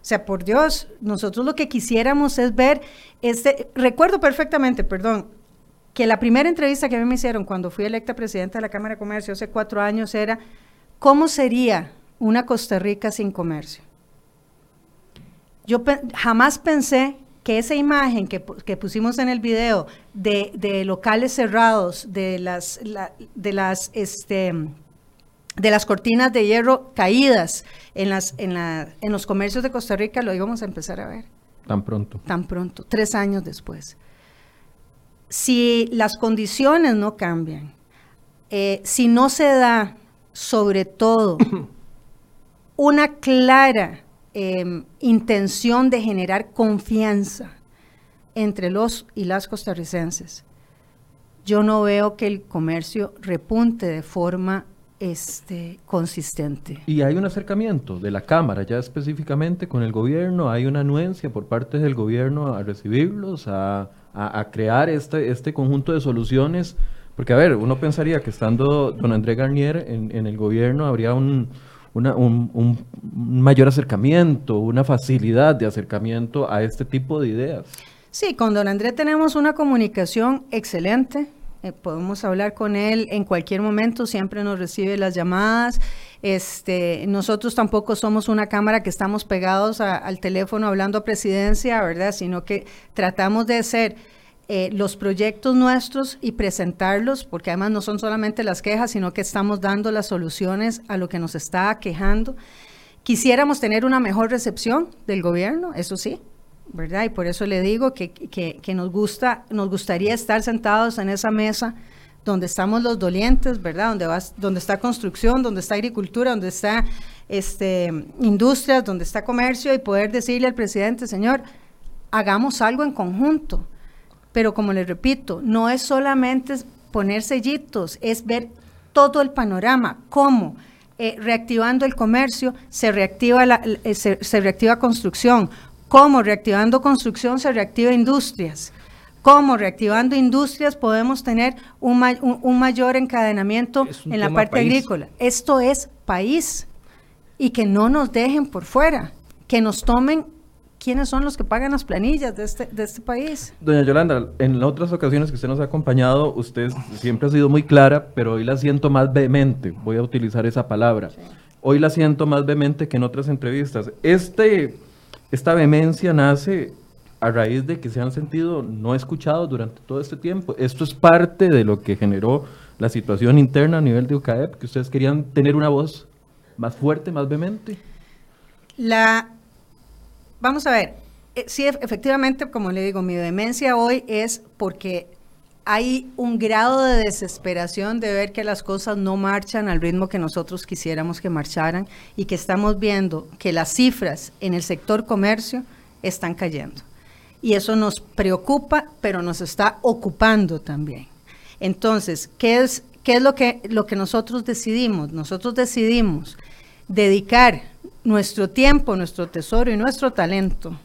O sea, por Dios, nosotros lo que quisiéramos es ver, este, recuerdo perfectamente, perdón, que la primera entrevista que a mí me hicieron cuando fui electa presidenta de la Cámara de Comercio hace cuatro años era, ¿cómo sería una Costa Rica sin comercio? Yo jamás pensé que esa imagen que, pusimos en el video de, locales cerrados, de las, de las, este, de las cortinas de hierro caídas en, las, en, la, en los comercios de Costa Rica, lo íbamos a empezar a ver. Tan pronto. Tan pronto, tres años después. Si las condiciones no cambian, eh, si no se da, sobre todo, una clara Em, intención de generar confianza entre los y las costarricenses. yo no veo que el comercio repunte de forma este, consistente. Y hay un acercamiento de la Cámara ya específicamente con el gobierno, hay una anuencia por parte del gobierno a recibirlos, a, crear este, este conjunto de soluciones, porque a ver, uno pensaría que estando don André Garnier en, el gobierno habría un, un mayor acercamiento, una facilidad de acercamiento a este tipo de ideas. Sí, con don André tenemos una comunicación excelente, eh, podemos hablar con él en cualquier momento, siempre nos recibe las llamadas. Este, nosotros tampoco somos una cámara que estamos pegados al teléfono hablando a presidencia, ¿verdad? Sino que tratamos de hacer eh, los proyectos nuestros y presentarlos, porque además no son solamente las quejas, sino que estamos dando las soluciones a lo que nos está quejando. Quisiéramos tener una mejor recepción del gobierno, eso sí, ¿verdad? Y por eso le digo que, nos, gusta, nos gustaría estar sentados en esa mesa donde estamos los dolientes, ¿verdad? Donde, vas, donde está construcción, donde está agricultura, donde está este, industrias, donde está comercio y poder decirle al presidente, señor, hagamos algo en conjunto. Pero como le repito, no es solamente poner sellitos, es ver todo el panorama, cómo eh, reactivando el comercio se reactiva, la, eh, se reactiva construcción, cómo reactivando construcción se reactiva industrias, cómo reactivando industrias podemos tener un, mayor encadenamiento en la parte agrícola. Esto es país y que no nos dejen por fuera, que nos tomen quiénes son los que pagan las planillas de este, de este país. Doña Yolanda, en otras ocasiones que usted nos ha acompañado, usted siempre ha sido muy clara, pero hoy la siento más vehemente, voy a utilizar esa palabra. Hoy la siento más vehemente que en otras entrevistas. Este esta vehemencia nace a raíz de que se han sentido no escuchados durante todo este tiempo. Esto es parte de lo que generó la situación interna a nivel de UCAEP, que ustedes querían tener una voz más fuerte, más vehemente. La, vamos a ver, eh, sí, efectivamente, como le digo, mi vehemencia hoy es porque hay un grado de desesperación de ver que las cosas no marchan al ritmo que nosotros quisiéramos que marcharan y que estamos viendo que las cifras en el sector comercio están cayendo. Y eso nos preocupa, pero nos está ocupando también. Entonces, ¿qué es, qué es lo, que, lo que nosotros decidimos? Nosotros decidimos dedicar nuestro tiempo, nuestro tesoro y nuestro talento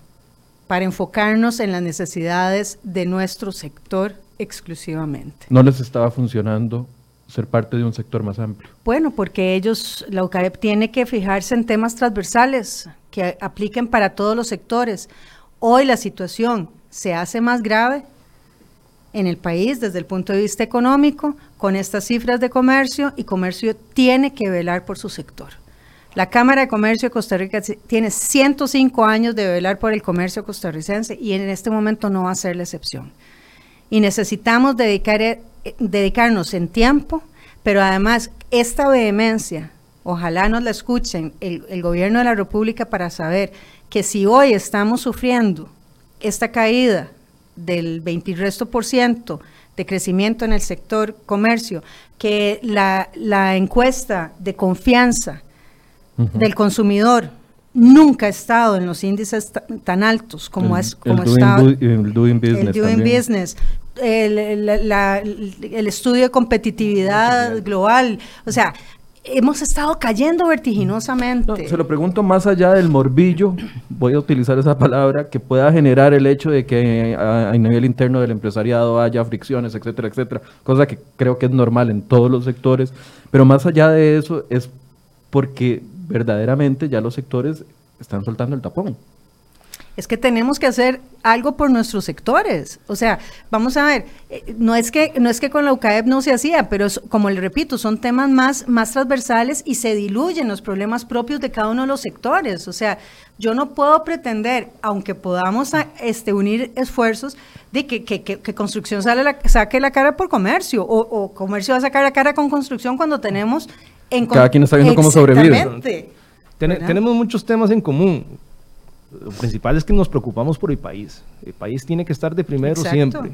para enfocarnos en las necesidades de nuestro sector exclusivamente. ¿No les estaba funcionando ser parte de un sector más amplio? Bueno, porque ellos, la UCAEP tiene que fijarse en temas transversales que apliquen para todos los sectores. Hoy la situación se hace más grave en el país desde el punto de vista económico, con estas cifras de comercio, y comercio tiene que velar por su sector. La Cámara de Comercio de Costa Rica tiene 105 años de velar por el comercio costarricense y en este momento no va a ser la excepción. Y necesitamos eh, dedicarnos en tiempo, pero además esta vehemencia, ojalá nos la escuchen el, gobierno de la República para saber que si hoy estamos sufriendo esta caída del 20 resto por ciento de crecimiento en el sector comercio, que la, encuesta de confianza del consumidor. Nunca ha estado en los índices tan altos como es como el doing, business, el doing business el, el, estudio de competitividad global, o sea, hemos estado cayendo vertiginosamente. se lo pregunto más allá del morbillo, voy a utilizar esa palabra, que pueda generar el hecho de que a, a, nivel interno del empresariado haya fricciones, etcétera, etcétera, cosa que creo que es normal en todos los sectores, pero más allá de eso es porque verdaderamente ya los sectores están soltando el tapón es que tenemos que hacer algo por nuestros sectores. O sea, vamos a ver, eh, no es que no es que con la UCAEP no se hacía, pero como le repito, son temas más, más transversales y se diluyen los problemas propios de cada uno de los sectores. O sea, yo no puedo pretender, aunque podamos este, unir esfuerzos, de que, que, construcción sale la, saque la cara por comercio o, comercio va a sacar la cara con construcción cuando tenemos en Cada quien está viendo cómo sobrevive. tenemos muchos temas en común lo principal es que nos preocupamos por el país. El país tiene que estar de primero siempre.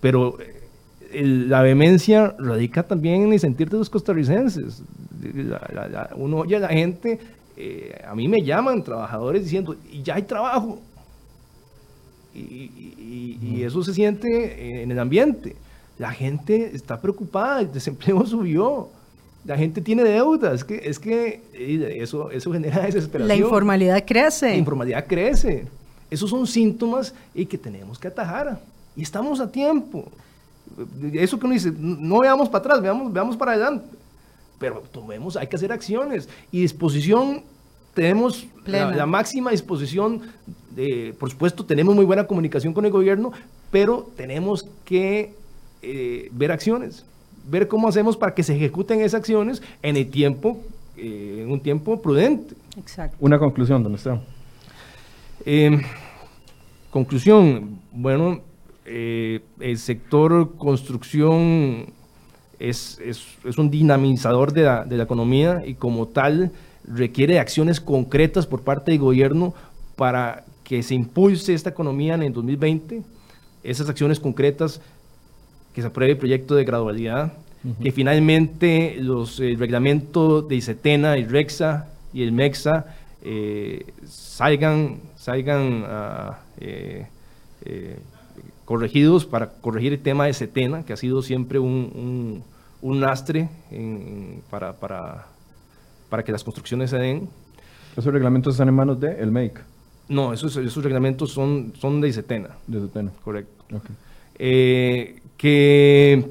Pero eh, la vehemencia radica también en el sentir de los costarricenses. uno oye a la gente, eh, a mí me llaman trabajadores diciendo, y ya hay trabajo. Y, eso se siente en el ambiente. La gente está preocupada, el desempleo subió. La gente tiene deudas, es que, es que eso, eso genera desesperación. La informalidad crece. La informalidad crece. Esos son síntomas y que tenemos que atajar. Y estamos a tiempo. Eso que uno dice, no veamos para atrás, veamos, veamos para adelante. Pero tomemos, hay que hacer acciones. Y disposición, tenemos la, máxima disposición. De, por supuesto, tenemos muy buena comunicación con el gobierno, pero tenemos que eh, ver acciones, ver cómo hacemos para que se ejecuten esas acciones en el tiempo, eh, en un tiempo prudente. Exacto. Una conclusión, ¿dónde está? Eh, conclusión, bueno, el sector construcción es, un dinamizador de la, de la economía y como tal requiere acciones concretas por parte del gobierno para que se impulse esta economía en el 2020. Esas acciones concretas que se apruebe el proyecto de gradualidad, que finalmente los el reglamento de ICETENA, el REXA y el MEXA eh, salgan, salgan eh, eh, corregidos para corregir el tema de CETENA, que ha sido siempre un, un, lastre para, para, para, que las construcciones se den. ¿Esos reglamentos están en manos de el MEIC? No, esos, esos reglamentos son, son de ICETENA. De ICETENA. Correcto. Okay que,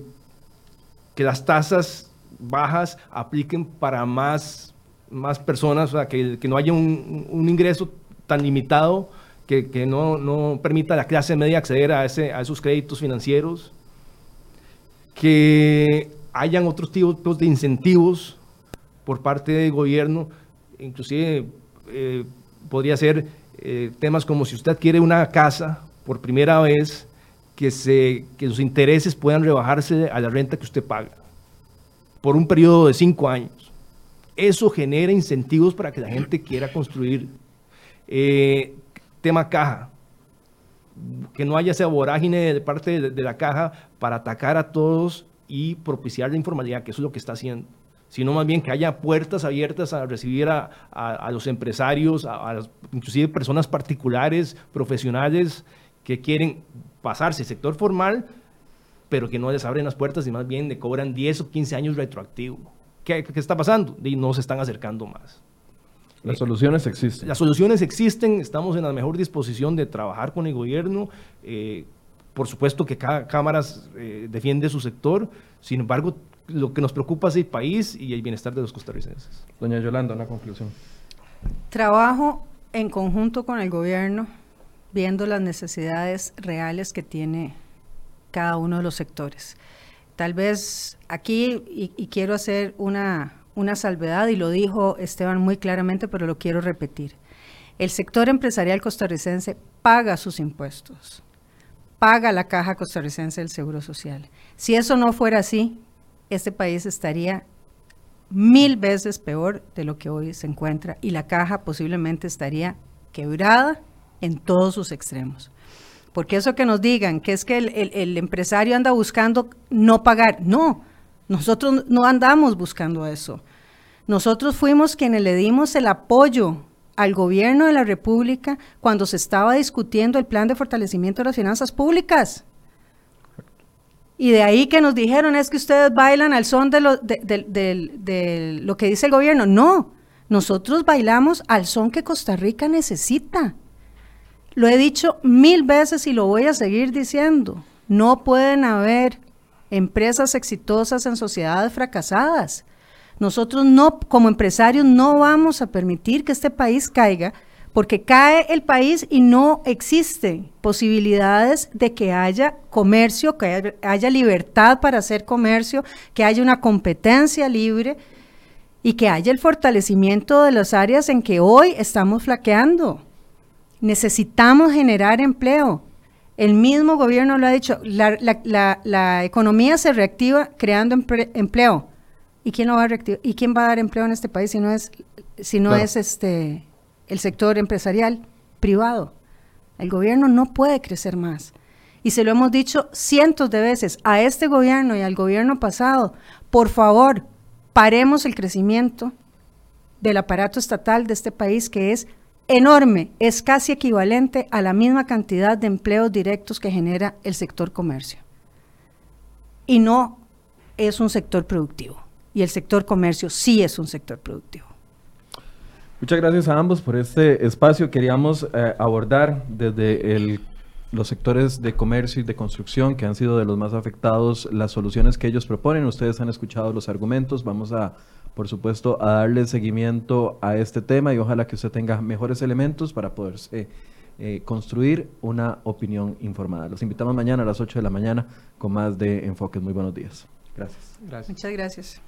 que las tasas bajas apliquen para más, más personas, o sea, que, que no haya un, un, ingreso tan limitado que, que no, no, permita a la clase media acceder a, ese, a esos créditos financieros, que hayan otros tipos de incentivos por parte del gobierno, inclusive eh, podría ser eh, temas como si usted adquiere una casa por primera vez, que, se, que los intereses puedan rebajarse a la renta que usted paga por un periodo de cinco años. Eso genera incentivos para que la gente quiera construir. Eh, tema caja. Que no haya esa vorágine de parte de, la caja para atacar a todos y propiciar la informalidad, que eso es lo que está haciendo. Sino más bien que haya puertas abiertas a recibir a, a, los empresarios, a, a, inclusive personas particulares, profesionales que quieren pasarse el sector formal, pero que no les abren las puertas y más bien le cobran 10 o 15 años retroactivo. ¿Qué, qué está pasando? Y no se están acercando más. Las soluciones existen. Las soluciones existen, estamos en la mejor disposición de trabajar con el gobierno. Eh, por supuesto que cada cámara eh, defiende su sector, sin embargo, lo que nos preocupa es el país y el bienestar de los costarricenses. Doña Yolanda, una conclusión. Trabajo en conjunto con el gobierno viendo las necesidades reales que tiene cada uno de los sectores. Tal vez aquí, y, quiero hacer una, una salvedad, y lo dijo Esteban muy claramente, pero lo quiero repetir. El sector empresarial costarricense paga sus impuestos, paga la caja costarricense del Seguro Social. Si eso no fuera así, este país estaría mil veces peor de lo que hoy se encuentra y la caja posiblemente estaría quebrada en todos sus extremos. Porque eso que nos digan, que es que el, empresario anda buscando no pagar, no, nosotros no andamos buscando eso. Nosotros fuimos quienes le dimos el apoyo al gobierno de la República cuando se estaba discutiendo el plan de fortalecimiento de las finanzas públicas. Y de ahí que nos dijeron es que ustedes bailan al son de lo, de lo que dice el gobierno. No, nosotros bailamos al son que Costa Rica necesita. Lo he dicho mil veces y lo voy a seguir diciendo. No pueden haber empresas exitosas en sociedades fracasadas. Nosotros no, como empresarios, no vamos a permitir que este país caiga porque cae el país y no existen posibilidades de que haya comercio, que haya libertad para hacer comercio, que haya una competencia libre y que haya el fortalecimiento de las áreas en que hoy estamos flaqueando. Necesitamos generar empleo. El mismo gobierno lo ha dicho, la, economía se reactiva creando empleo. ¿Y quién lo va a reactivar? ¿Y quién va a dar empleo en este país si no es, si no es este el sector empresarial privado? El gobierno no puede crecer más. Y se lo hemos dicho cientos de veces a este gobierno y al gobierno pasado, por favor, paremos el crecimiento del aparato estatal de este país que es enorme, es casi equivalente a la misma cantidad de empleos directos que genera el sector comercio. y no es un sector productivo. Y el sector comercio sí es un sector productivo. Muchas gracias a ambos por este espacio. Queríamos eh, abordar desde el, los sectores de comercio y de construcción que han sido de los más afectados las soluciones que ellos proponen. Ustedes han escuchado los argumentos. Vamos a, por supuesto, a darle seguimiento a este tema y ojalá que usted tenga mejores elementos para poderse eh, construir una opinión informada. Los invitamos mañana a las 8 de la mañana con más de Enfoques. Muy buenos días. Gracias. gracias. Muchas gracias.